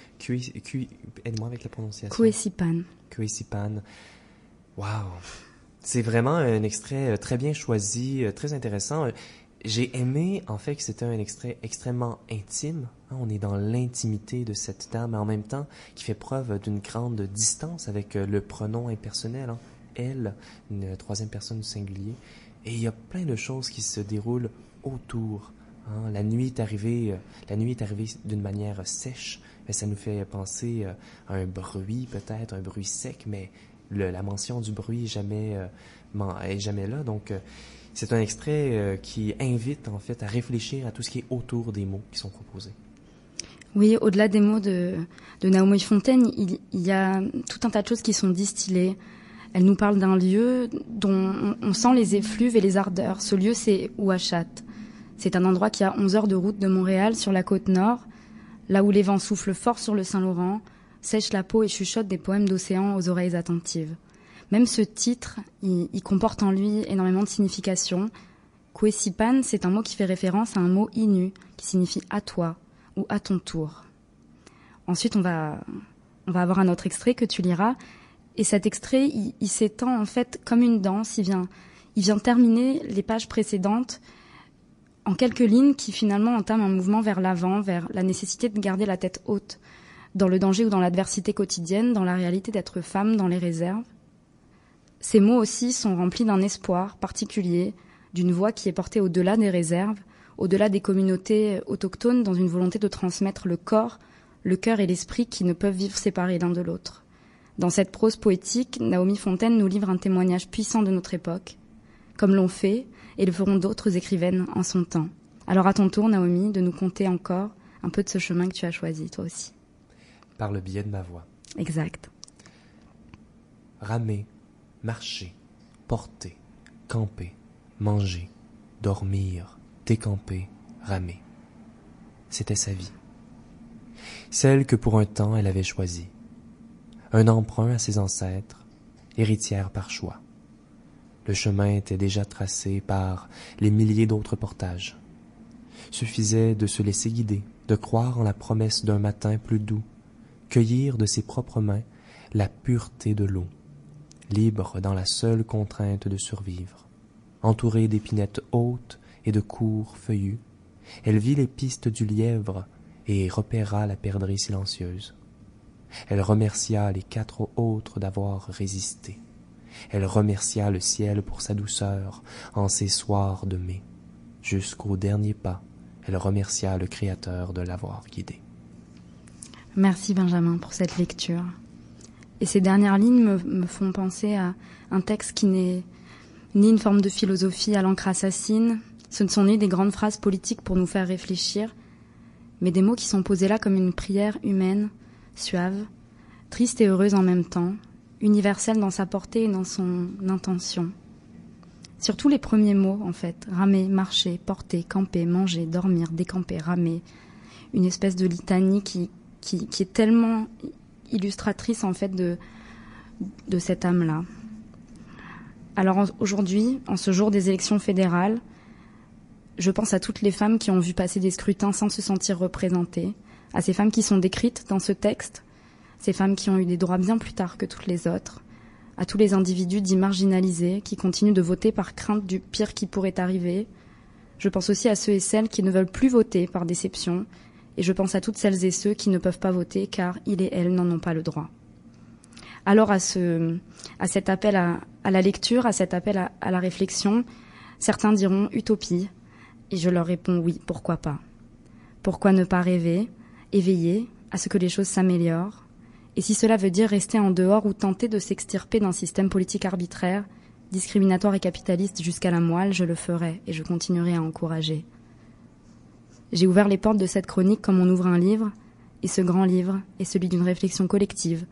aide-moi avec la prononciation. Kuesipan. Kuesipan. Wow, c'est vraiment un extrait euh, très bien choisi, euh, très intéressant. J'ai aimé en fait que c'était un extrait extrêmement intime. Hein. on est dans l'intimité de cette dame, mais en même temps qui fait preuve d'une grande distance avec le pronom impersonnel. Hein. Elle, une troisième personne singulier. Et il y a plein de choses qui se déroulent autour. Hein. La nuit est arrivée, euh, la nuit est arrivée d'une manière sèche, mais ça nous fait penser euh, à un bruit peut-être, un bruit sec, mais la mention du bruit est jamais, euh, est jamais là. Donc c'est un extrait qui invite en fait à réfléchir à tout ce qui est autour des mots qui sont proposés. Oui, au-delà des mots de, Naomi Fontaine, il, y a tout un tas de choses qui sont distillées. Elle nous parle d'un lieu dont on sent les effluves et les ardeurs. Ce lieu, c'est Ouachat. C'est un endroit qui a 11 heures de route de Montréal sur la côte nord, là où les vents soufflent fort sur le Saint-Laurent, sèchent la peau et chuchotent des poèmes d'océan aux oreilles attentives. Même ce titre, il, comporte en lui énormément de significations. Kwesipan, c'est un mot qui fait référence à un mot inu, qui signifie à toi ou à ton tour. Ensuite, on va, on va avoir un autre extrait que tu liras, et cet extrait, il, s'étend en fait comme une danse. Il vient, il vient terminer les pages précédentes en quelques lignes qui finalement entament un mouvement vers l'avant, vers la nécessité de garder la tête haute, dans le danger ou dans l'adversité quotidienne, dans la réalité d'être femme, dans les réserves. Ces mots aussi sont remplis d'un espoir particulier, d'une voix qui est portée au-delà des réserves, au-delà des communautés autochtones, dans une volonté de transmettre le corps, le cœur et l'esprit qui ne peuvent vivre séparés l'un de l'autre. Dans cette prose poétique, Naomi Fontaine nous livre un témoignage puissant de notre époque, comme l'ont fait et le feront d'autres écrivaines en son temps. Alors à ton tour, Naomi, de nous conter encore un peu de ce chemin que tu as choisi, toi aussi. Par le biais de ma voix. Exact. Ramer, marcher, porter, camper, manger, dormir, décamper, ramer. C'était sa vie. Celle que pour un temps elle avait choisie un emprunt à ses ancêtres, héritière par choix. Le chemin était déjà tracé par les milliers d'autres portages. Suffisait de se laisser guider, de croire en la promesse d'un matin plus doux, cueillir de ses propres mains la pureté de l'eau, libre dans la seule contrainte de survivre. Entourée d'épinettes hautes et de courts feuillus, elle vit les pistes du lièvre et repéra la perdrix silencieuse. Elle remercia les quatre autres d'avoir résisté. Elle remercia le ciel pour sa douceur en ces soirs de mai. Jusqu'au dernier pas, elle remercia le Créateur de l'avoir guidée. Merci Benjamin pour cette lecture. Et ces dernières lignes me, me font penser à un texte qui n'est ni une forme de philosophie à l'encre assassine, ce ne sont ni des grandes phrases politiques pour nous faire réfléchir, mais des mots qui sont posés là comme une prière humaine, suave, triste et heureuse en même temps, universelle dans sa portée et dans son intention. Surtout les premiers mots, en fait, ramer, marcher, porter, camper, manger, dormir, décamper, ramer, une espèce de litanie qui, est tellement illustratrice, en fait, de, de cette âme-là. Alors aujourd'hui, en ce jour des élections fédérales, je pense à toutes les femmes qui ont vu passer des scrutins sans se sentir représentées, à ces femmes qui sont décrites dans ce texte, ces femmes qui ont eu des droits bien plus tard que toutes les autres, à tous les individus dits marginalisés qui continuent de voter par crainte du pire qui pourrait arriver. Je pense aussi à ceux et celles qui ne veulent plus voter par déception, et je pense à toutes celles et ceux qui ne peuvent pas voter car ils et elles n'en ont pas le droit. Alors à, ce, à cet appel à, la lecture, à cet appel à, à la réflexion, certains diront utopie, et je leur réponds oui, pourquoi pas. Pourquoi ne pas rêver? Éveillé à ce que les choses s'améliorent, et si cela veut dire rester en dehors ou tenter de s'extirper d'un système politique arbitraire, discriminatoire et capitaliste jusqu'à la moelle, je le ferai et je continuerai à encourager. J'ai ouvert les portes de cette chronique comme on ouvre un livre, et ce grand livre est celui d'une réflexion collective,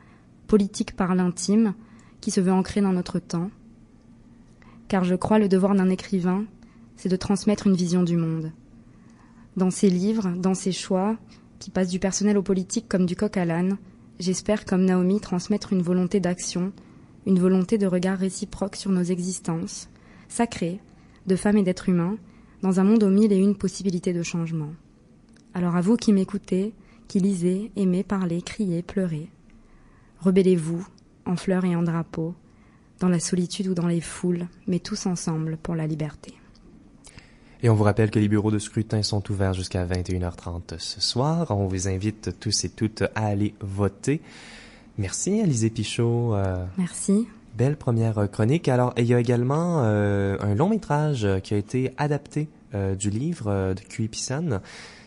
politique par l'intime, qui se veut ancrer dans notre temps. Car je crois le devoir d'un écrivain, c'est de transmettre une vision du monde. Dans ses livres, dans ses choix, qui passent du personnel au politique comme du coq à l'âne, j'espère, comme Naomi, transmettre une volonté d'action, une volonté de regard réciproque sur nos existences, sacrées, de femmes et d'êtres humains, dans un monde aux mille et une possibilités de changement. Alors à vous qui m'écoutez, qui lisez, aimez, parlez, criez, pleurez, rebellez-vous, en fleurs et en drapeaux, dans la solitude ou dans les foules, mais tous ensemble pour la liberté. Et on vous rappelle que les bureaux de scrutin sont ouverts jusqu'à 21h30 ce soir. On vous invite tous et toutes à aller voter. Merci, Alizé Pichot. Euh, Merci. Belle première chronique. Alors, il y a également euh, un long métrage qui a été adapté euh, du livre de Cui Pissan.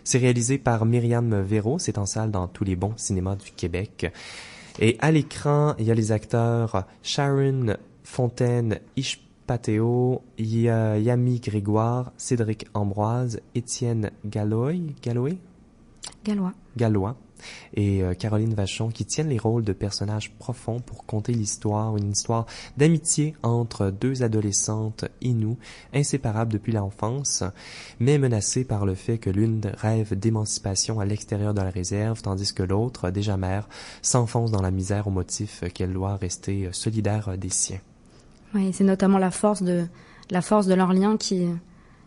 C'est réalisé par Myriam Véro. C'est en salle dans tous les bons cinémas du Québec. Et à l'écran, il y a les acteurs Sharon Fontaine, Ishpateo, Yami Grégoire, Cédric Ambroise, Étienne Galloy, Galloy? Gallois. Gallois et euh, Caroline Vachon qui tiennent les rôles de personnages profonds pour conter l'histoire, une histoire d'amitié entre deux adolescentes inoues, inséparables depuis l'enfance, mais menacées par le fait que l'une rêve d'émancipation à l'extérieur de la réserve, tandis que l'autre, déjà mère, s'enfonce dans la misère au motif qu'elle doit rester solidaire des siens. Oui, c'est notamment la force de la force de leur lien qui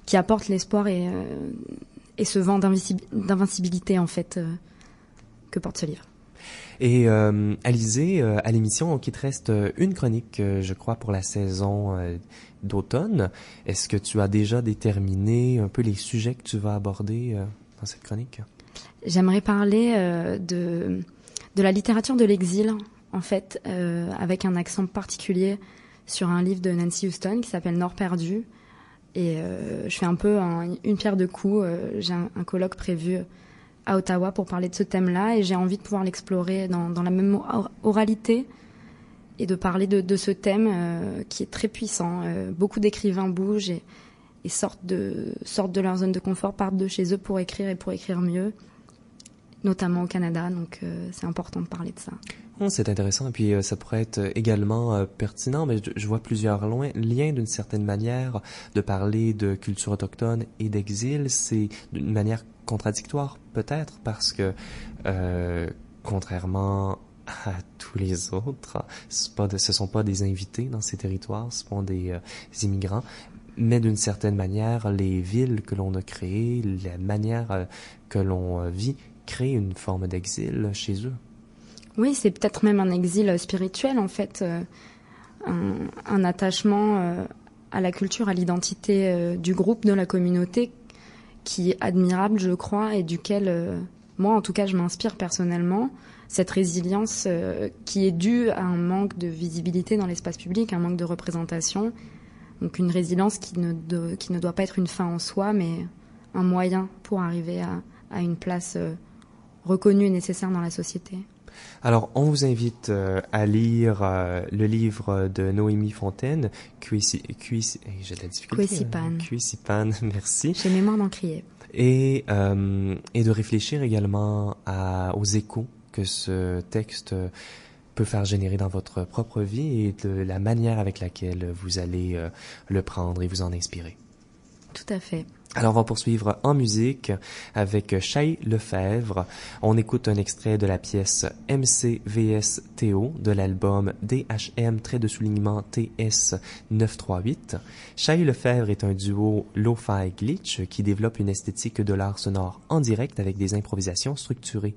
qui apporte l'espoir et euh, et ce vent d'invincibilité en fait euh, que porte ce livre. Et euh, Alizé, euh, à l'émission, il te reste euh, une chronique, je crois, pour la saison d'automne. Est-ce que tu as déjà déterminé un peu les sujets que tu vas aborder dans cette chronique? J'aimerais parler de, de la littérature de l'exil, en fait, avec un accent particulier sur un livre de Nancy Houston qui s'appelle Nord perdu. Et je fais un peu une pierre de coups. J'ai un, colloque prévu à Ottawa pour parler de ce thème-là et j'ai envie de pouvoir l'explorer dans, dans, la même oralité et de parler de, de ce thème euh, qui est très puissant. Euh, beaucoup d'écrivains bougent et, sortent, de, sortent de leur zone de confort, partent de chez eux pour écrire et pour écrire mieux, notamment au Canada. Donc euh, c'est important de parler de ça. C'est intéressant et puis ça pourrait être également pertinent, mais je, vois plusieurs liens d'une certaine manière de parler de culture autochtone et d'exil. C'est d'une manière contradictoire peut-être parce que euh, contrairement à tous les autres, pas de, ce sont pas des invités dans ces territoires, ce sont des, euh, immigrants, mais d'une certaine manière, les villes que l'on a créées, la manière euh, que l'on euh, vit, créent une forme d'exil chez eux. Oui, c'est peut-être même un exil spirituel en fait, un, un, attachement à la culture, à l'identité du groupe, de la communauté qui est admirable, je crois, et duquel euh, moi, en tout cas, je m'inspire personnellement. Cette résilience euh, qui est due à un manque de visibilité dans l'espace public, un manque de représentation. Donc une résilience qui ne, doit pas être une fin en soi, mais un moyen pour arriver à, une place euh, reconnue et nécessaire dans la société. Alors, on vous invite euh, à lire euh, le livre de Noémie Fontaine, eh, j'ai de la difficulté. Cuisipan. Cuisipan, merci. J'ai mémoire d'en crier. Et, euh, et de réfléchir également à, aux échos que ce texte peut faire générer dans votre propre vie et de la manière avec laquelle vous allez euh, le prendre et vous en inspirer. Tout à fait. Alors on va poursuivre en musique avec Chay Lefebvre. On écoute un extrait de la pièce MCVSTO de l'album DHM trait de soulignement TS 938. Chay Lefebvre est un duo lo-fi glitch qui développe une esthétique de l'art sonore en direct avec des improvisations structurées.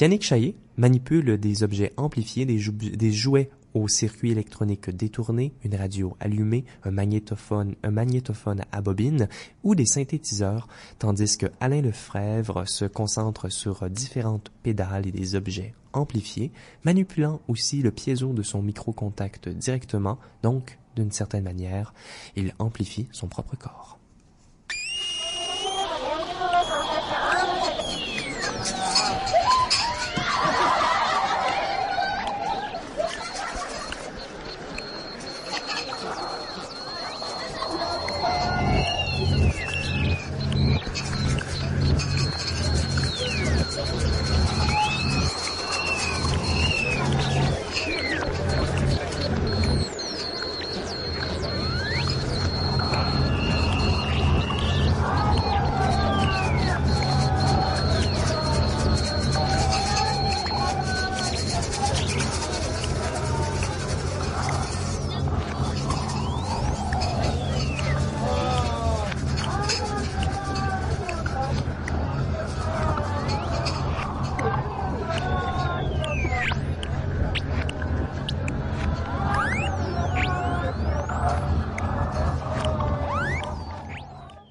Yannick Chaillet manipule des objets amplifiés, des jouets au circuit électronique détourné, une radio allumée, un magnétophone, un magnétophone à bobine ou des synthétiseurs, tandis que Alain Lefebvre se concentre sur différentes pédales et des objets amplifiés, manipulant aussi le piezo de son micro-contact directement, donc d'une certaine manière, il amplifie son propre corps.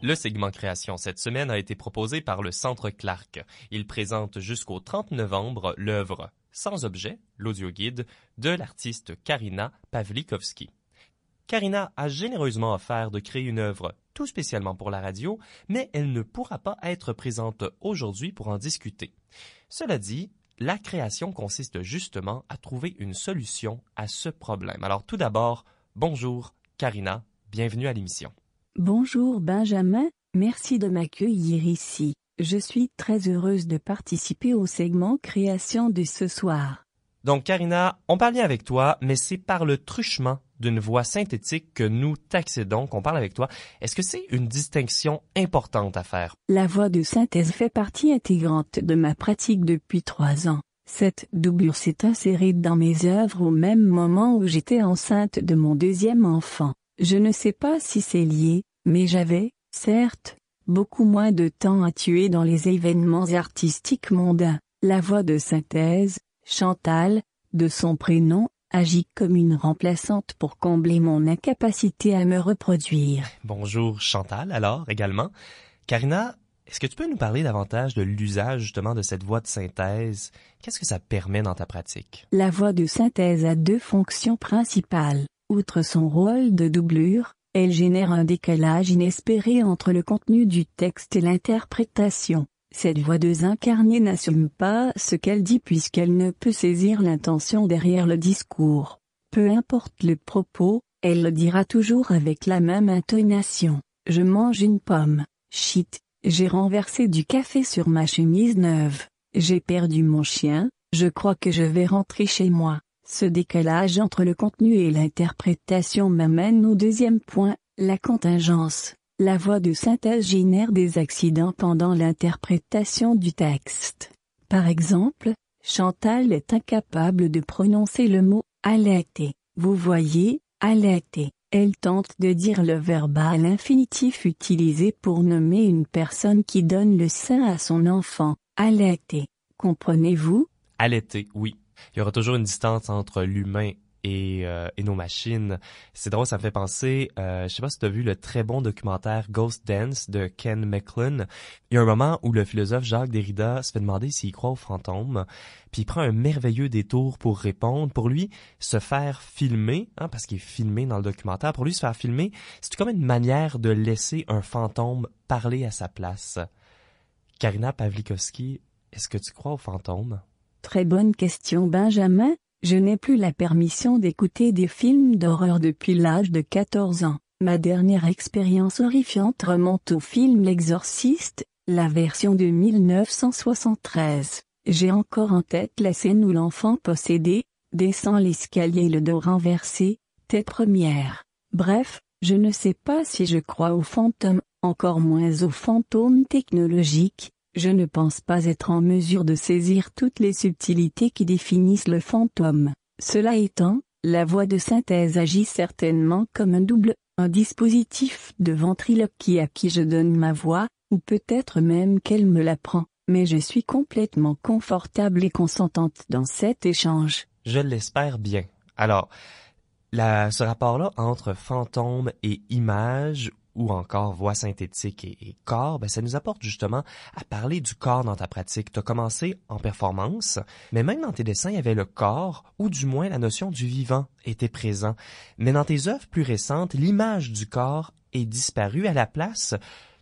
Le segment création cette semaine a été proposé par le Centre Clark. Il présente jusqu'au 30 novembre l'œuvre Sans objet, l'audioguide, de l'artiste Karina Pavlikovski. Karina a généreusement offert de créer une œuvre tout spécialement pour la radio, mais elle ne pourra pas être présente aujourd'hui pour en discuter. Cela dit, la création consiste justement à trouver une solution à ce problème. Alors tout d'abord, bonjour Karina, bienvenue à l'émission. Bonjour Benjamin, merci de m'accueillir ici. Je suis très heureuse de participer au segment création de ce soir. Donc Karina, on parle bien avec toi, mais c'est par le truchement d'une voix synthétique que nous t'accédons, qu'on parle avec toi. Est-ce que c'est une distinction importante à faire? La voix de synthèse fait partie intégrante de ma pratique depuis trois ans. Cette doublure s'est insérée dans mes œuvres au même moment où j'étais enceinte de mon deuxième enfant. Je ne sais pas si c'est lié, mais j'avais, certes, beaucoup moins de temps à tuer dans les événements artistiques mondains. La voix de synthèse, Chantal, de son prénom, agit comme une remplaçante pour combler mon incapacité à me reproduire. Bonjour Chantal, alors également. Karina, est-ce que tu peux nous parler davantage de l'usage justement de cette voix de synthèse? Qu'est-ce que ça permet dans ta pratique? La voix de synthèse a deux fonctions principales. Outre son rôle de doublure, elle génère un décalage inespéré entre le contenu du texte et l'interprétation. Cette voix de incarnée n'assume pas ce qu'elle dit puisqu'elle ne peut saisir l'intention derrière le discours. Peu importe le propos, elle le dira toujours avec la même intonation. Je mange une pomme. Shit, j'ai renversé du café sur ma chemise neuve. J'ai perdu mon chien, je crois que je vais rentrer chez moi. Ce décalage entre le contenu et l'interprétation m'amène au deuxième point, la contingence. La voix de synthèse génère des accidents pendant l'interprétation du texte. Par exemple, Chantal est incapable de prononcer le mot allaiter. Vous voyez, allaiter. Elle tente de dire le verbe à l'infinitif utilisé pour nommer une personne qui donne le sein à son enfant. Allaiter. Comprenez-vous? Allaiter, oui il y aura toujours une distance entre l'humain et, euh, et, nos machines. C'est drôle, ça me fait penser, euh, je sais pas si tu as vu le très bon documentaire Ghost Dance de Ken McClellan. Il y a un moment où le philosophe Jacques Derrida se fait demander s'il croit aux fantômes, puis il prend un merveilleux détour pour répondre. Pour lui, se faire filmer, hein, parce qu'il est filmé dans le documentaire, pour lui, se faire filmer, c'est comme une manière de laisser un fantôme parler à sa place. Karina Pavlikovski, est-ce que tu crois aux fantômes? Très bonne question Benjamin, je n'ai plus la permission d'écouter des films d'horreur depuis l'âge de 14 ans. Ma dernière expérience horrifiante remonte au film L'Exorciste, la version de 1973. J'ai encore en tête la scène où l'enfant possédé, descend l'escalier le dos renversé, tête première. Bref, je ne sais pas si je crois aux fantômes, encore moins aux fantômes technologiques, je ne pense pas être en mesure de saisir toutes les subtilités qui définissent le fantôme. Cela étant, la voix de synthèse agit certainement comme un double, un dispositif de ventriloquie à qui je donne ma voix, ou peut-être même qu'elle me la prend, mais je suis complètement confortable et consentante dans cet échange. Je l'espère bien. Alors, ce rapport-là entre fantôme et image ou encore voix synthétique et, corps, ben, ça nous apporte justement à parler du corps dans ta pratique. Tu as commencé en performance, mais même dans tes dessins, il y avait le corps, ou du moins la notion du vivant était présent. Mais dans tes œuvres plus récentes, l'image du corps est disparue. À la place,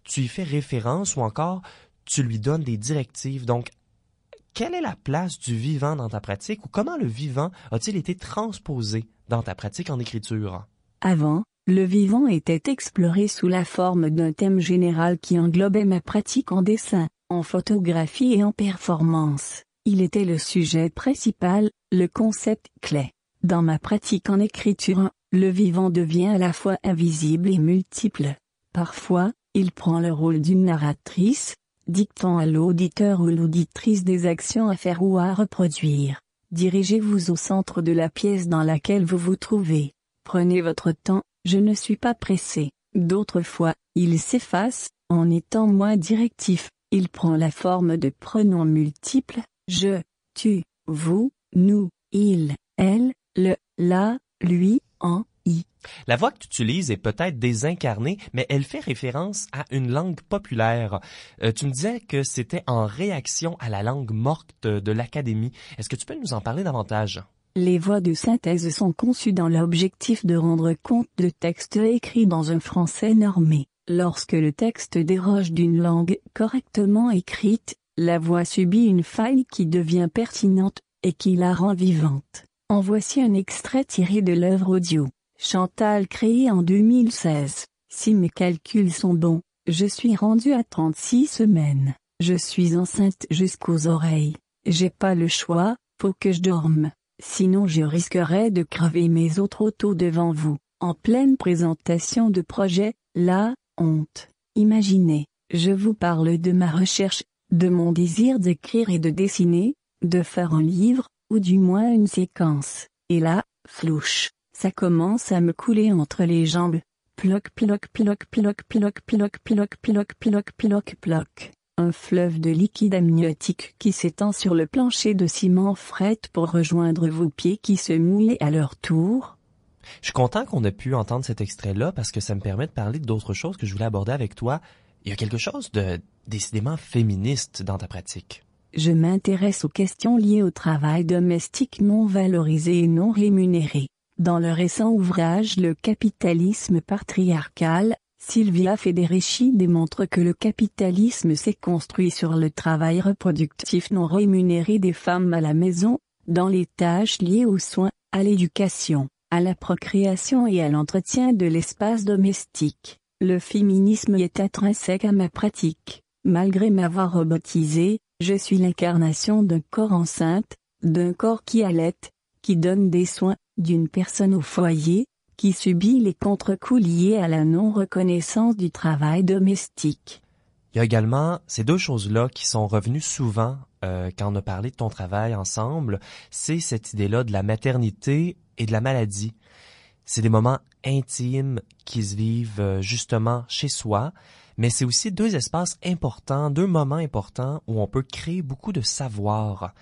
tu y fais référence ou encore tu lui donnes des directives. Donc, quelle est la place du vivant dans ta pratique ou comment le vivant a-t-il été transposé dans ta pratique en écriture? Avant, le vivant était exploré sous la forme d'un thème général qui englobait ma pratique en dessin, en photographie et en performance. Il était le sujet principal, le concept clé. Dans ma pratique en écriture, le vivant devient à la fois invisible et multiple. Parfois, il prend le rôle d'une narratrice, dictant à l'auditeur ou l'auditrice des actions à faire ou à reproduire. Dirigez-vous au centre de la pièce dans laquelle vous vous trouvez. Prenez votre temps, je ne suis pas pressé. D'autres fois, il s'efface, en étant moins directif, il prend la forme de pronoms multiples, je, tu, vous, nous, il, elle, le, la, lui, en, i. La voix que tu utilises est peut-être désincarnée, mais elle fait référence à une langue populaire. Euh, tu me disais que c'était en réaction à la langue morte de l'Académie. Est-ce que tu peux nous en parler davantage? Les voix de synthèse sont conçues dans l'objectif de rendre compte de textes écrits dans un français normé. Lorsque le texte déroge d'une langue correctement écrite, la voix subit une faille qui devient pertinente, et qui la rend vivante. En voici un extrait tiré de l'œuvre audio. Chantal créée en 2016. Si mes calculs sont bons, je suis rendue à 36 semaines. Je suis enceinte jusqu'aux oreilles. J'ai pas le choix, faut que je dorme. Sinon je risquerais de crever mes autres autos devant vous. En pleine présentation de projet, la honte. Imaginez, je vous parle de ma recherche, de mon désir d'écrire et de dessiner, de faire un livre, ou du moins une séquence. Et là, flouche. Ça commence à me couler entre les jambes. Ploc ploc ploc ploc ploc ploc ploc ploc ploc ploc ploc. Un fleuve de liquide amniotique qui s'étend sur le plancher de ciment fret pour rejoindre vos pieds qui se mouillent à leur tour. Je suis content qu'on ait pu entendre cet extrait-là parce que ça me permet de parler d'autres choses que je voulais aborder avec toi. Il y a quelque chose de décidément féministe dans ta pratique. Je m'intéresse aux questions liées au travail domestique non valorisé et non rémunéré. Dans le récent ouvrage Le capitalisme patriarcal, Sylvia Federici démontre que le capitalisme s'est construit sur le travail reproductif non rémunéré des femmes à la maison, dans les tâches liées aux soins, à l'éducation, à la procréation et à l'entretien de l'espace domestique. Le féminisme est intrinsèque à ma pratique. Malgré m'avoir robotisé, je suis l'incarnation d'un corps enceinte, d'un corps qui allait, qui donne des soins, d'une personne au foyer, qui subit les contre-coups liés à la non-reconnaissance du travail domestique. Il y a également ces deux choses-là qui sont revenues souvent euh, quand on a parlé de ton travail ensemble, c'est cette idée-là de la maternité et de la maladie. C'est des moments intimes qui se vivent euh, justement chez soi, mais c'est aussi deux espaces importants, deux moments importants où on peut créer beaucoup de savoir.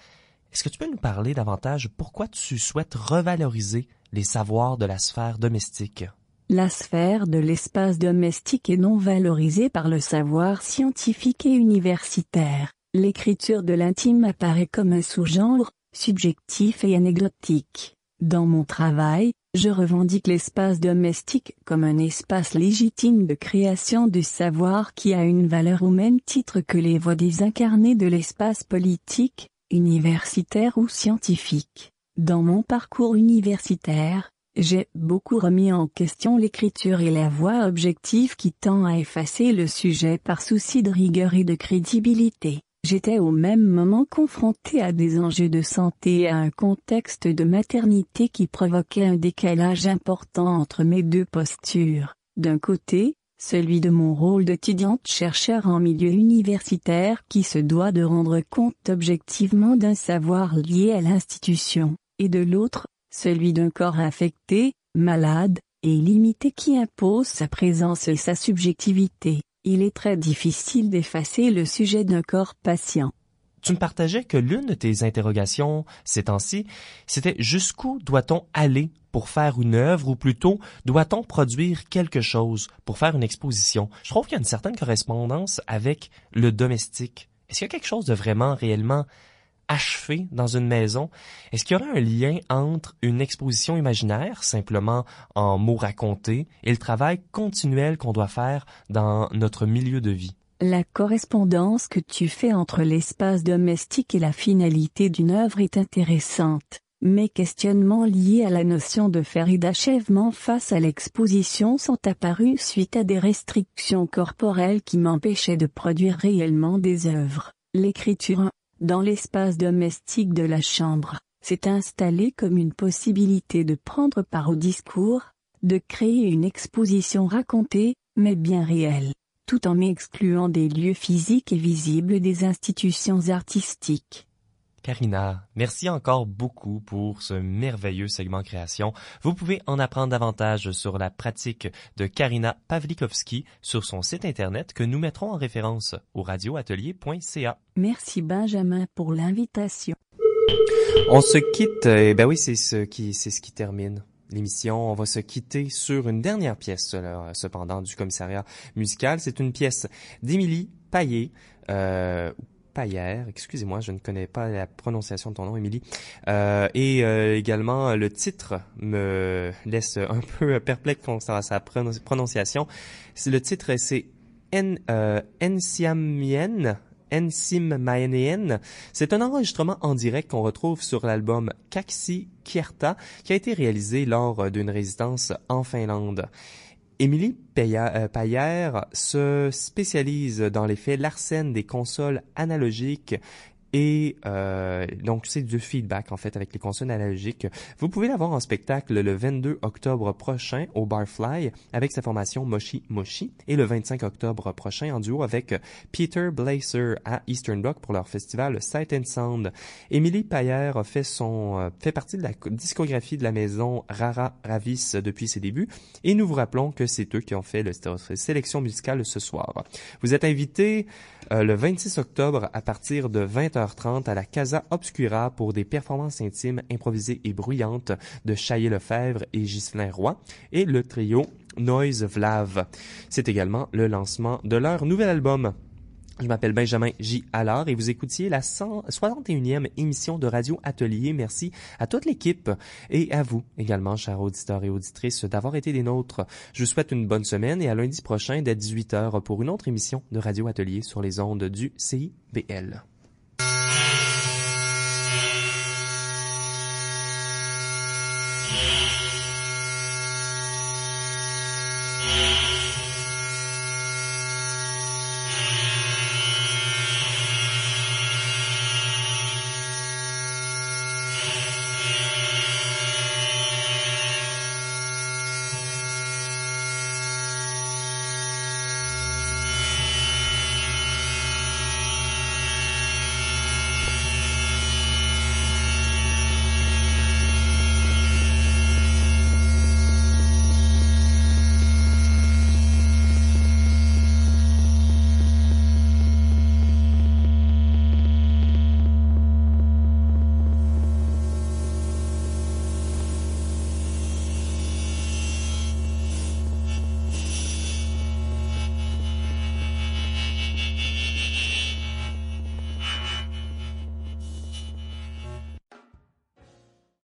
Est-ce que tu peux nous parler davantage pourquoi tu souhaites revaloriser les savoirs de la sphère domestique? La sphère de l'espace domestique est non valorisée par le savoir scientifique et universitaire. L'écriture de l'intime apparaît comme un sous-genre, subjectif et anecdotique. Dans mon travail, je revendique l'espace domestique comme un espace légitime de création du savoir qui a une valeur au même titre que les voix désincarnées de l'espace politique, universitaire ou scientifique. Dans mon parcours universitaire, j'ai beaucoup remis en question l'écriture et la voix objective qui tend à effacer le sujet par souci de rigueur et de crédibilité. J'étais au même moment confronté à des enjeux de santé et à un contexte de maternité qui provoquait un décalage important entre mes deux postures. D'un côté, celui de mon rôle d'étudiante-chercheur en milieu universitaire qui se doit de rendre compte objectivement d'un savoir lié à l'institution, et de l'autre, celui d'un corps affecté, malade, et limité qui impose sa présence et sa subjectivité. Il est très difficile d'effacer le sujet d'un corps patient. Tu me partageais que l'une de tes interrogations ces temps-ci, c'était jusqu'où doit-on aller pour faire une œuvre ou plutôt doit-on produire quelque chose pour faire une exposition? Je trouve qu'il y a une certaine correspondance avec le domestique. Est-ce qu'il y a quelque chose de vraiment réellement achevé dans une maison? Est-ce qu'il y aurait un lien entre une exposition imaginaire, simplement en mots racontés, et le travail continuel qu'on doit faire dans notre milieu de vie? La correspondance que tu fais entre l'espace domestique et la finalité d'une œuvre est intéressante. Mes questionnements liés à la notion de faire et d'achèvement face à l'exposition sont apparus suite à des restrictions corporelles qui m'empêchaient de produire réellement des œuvres. L'écriture, dans l'espace domestique de la chambre, s'est installée comme une possibilité de prendre part au discours, de créer une exposition racontée, mais bien réelle tout en m'excluant des lieux physiques et visibles des institutions artistiques. Karina, merci encore beaucoup pour ce merveilleux segment création. Vous pouvez en apprendre davantage sur la pratique de Karina Pavlikovski sur son site internet que nous mettrons en référence au radioatelier.ca. Merci Benjamin pour l'invitation. On se quitte, et eh ben oui, c'est ce qui, c'est ce qui termine l'émission. On va se quitter sur une dernière pièce, cependant, du commissariat musical. C'est une pièce d'Émilie Paillet, euh, Excusez-moi, je ne connais pas la prononciation de ton nom, Émilie. Euh, et euh, également, le titre me laisse un peu perplexe concernant sa prononciation. Le titre, c'est En, euh, Ensiamien, C'est un enregistrement en direct qu'on retrouve sur l'album Kaksi Kierta, qui a été réalisé lors d'une résidence en Finlande. Émilie euh, Paillère se spécialise dans les faits l'arsène des consoles analogiques et euh, donc, c'est du feedback, en fait, avec les consoles analogiques. Vous pouvez l'avoir en spectacle le 22 octobre prochain au Barfly avec sa formation Moshi Moshi et le 25 octobre prochain en duo avec Peter Blazer à Eastern Block pour leur festival Sight and Sound. Émilie Payer fait son euh, fait partie de la discographie de la maison Rara Ravis depuis ses débuts et nous vous rappelons que c'est eux qui ont fait la sélection musicale ce soir. Vous êtes invités euh, le 26 octobre à partir de 20h30 à la Casa Obscura pour des performances intimes improvisées et bruyantes de Chaillé Lefebvre et Ghislain Roy et le trio Noise Vlav. C'est également le lancement de leur nouvel album. Je m'appelle Benjamin J. Allard et vous écoutiez la 61e émission de Radio Atelier. Merci à toute l'équipe et à vous également, chers auditeurs et auditrices, d'avoir été des nôtres. Je vous souhaite une bonne semaine et à lundi prochain dès 18h pour une autre émission de Radio Atelier sur les ondes du CIBL.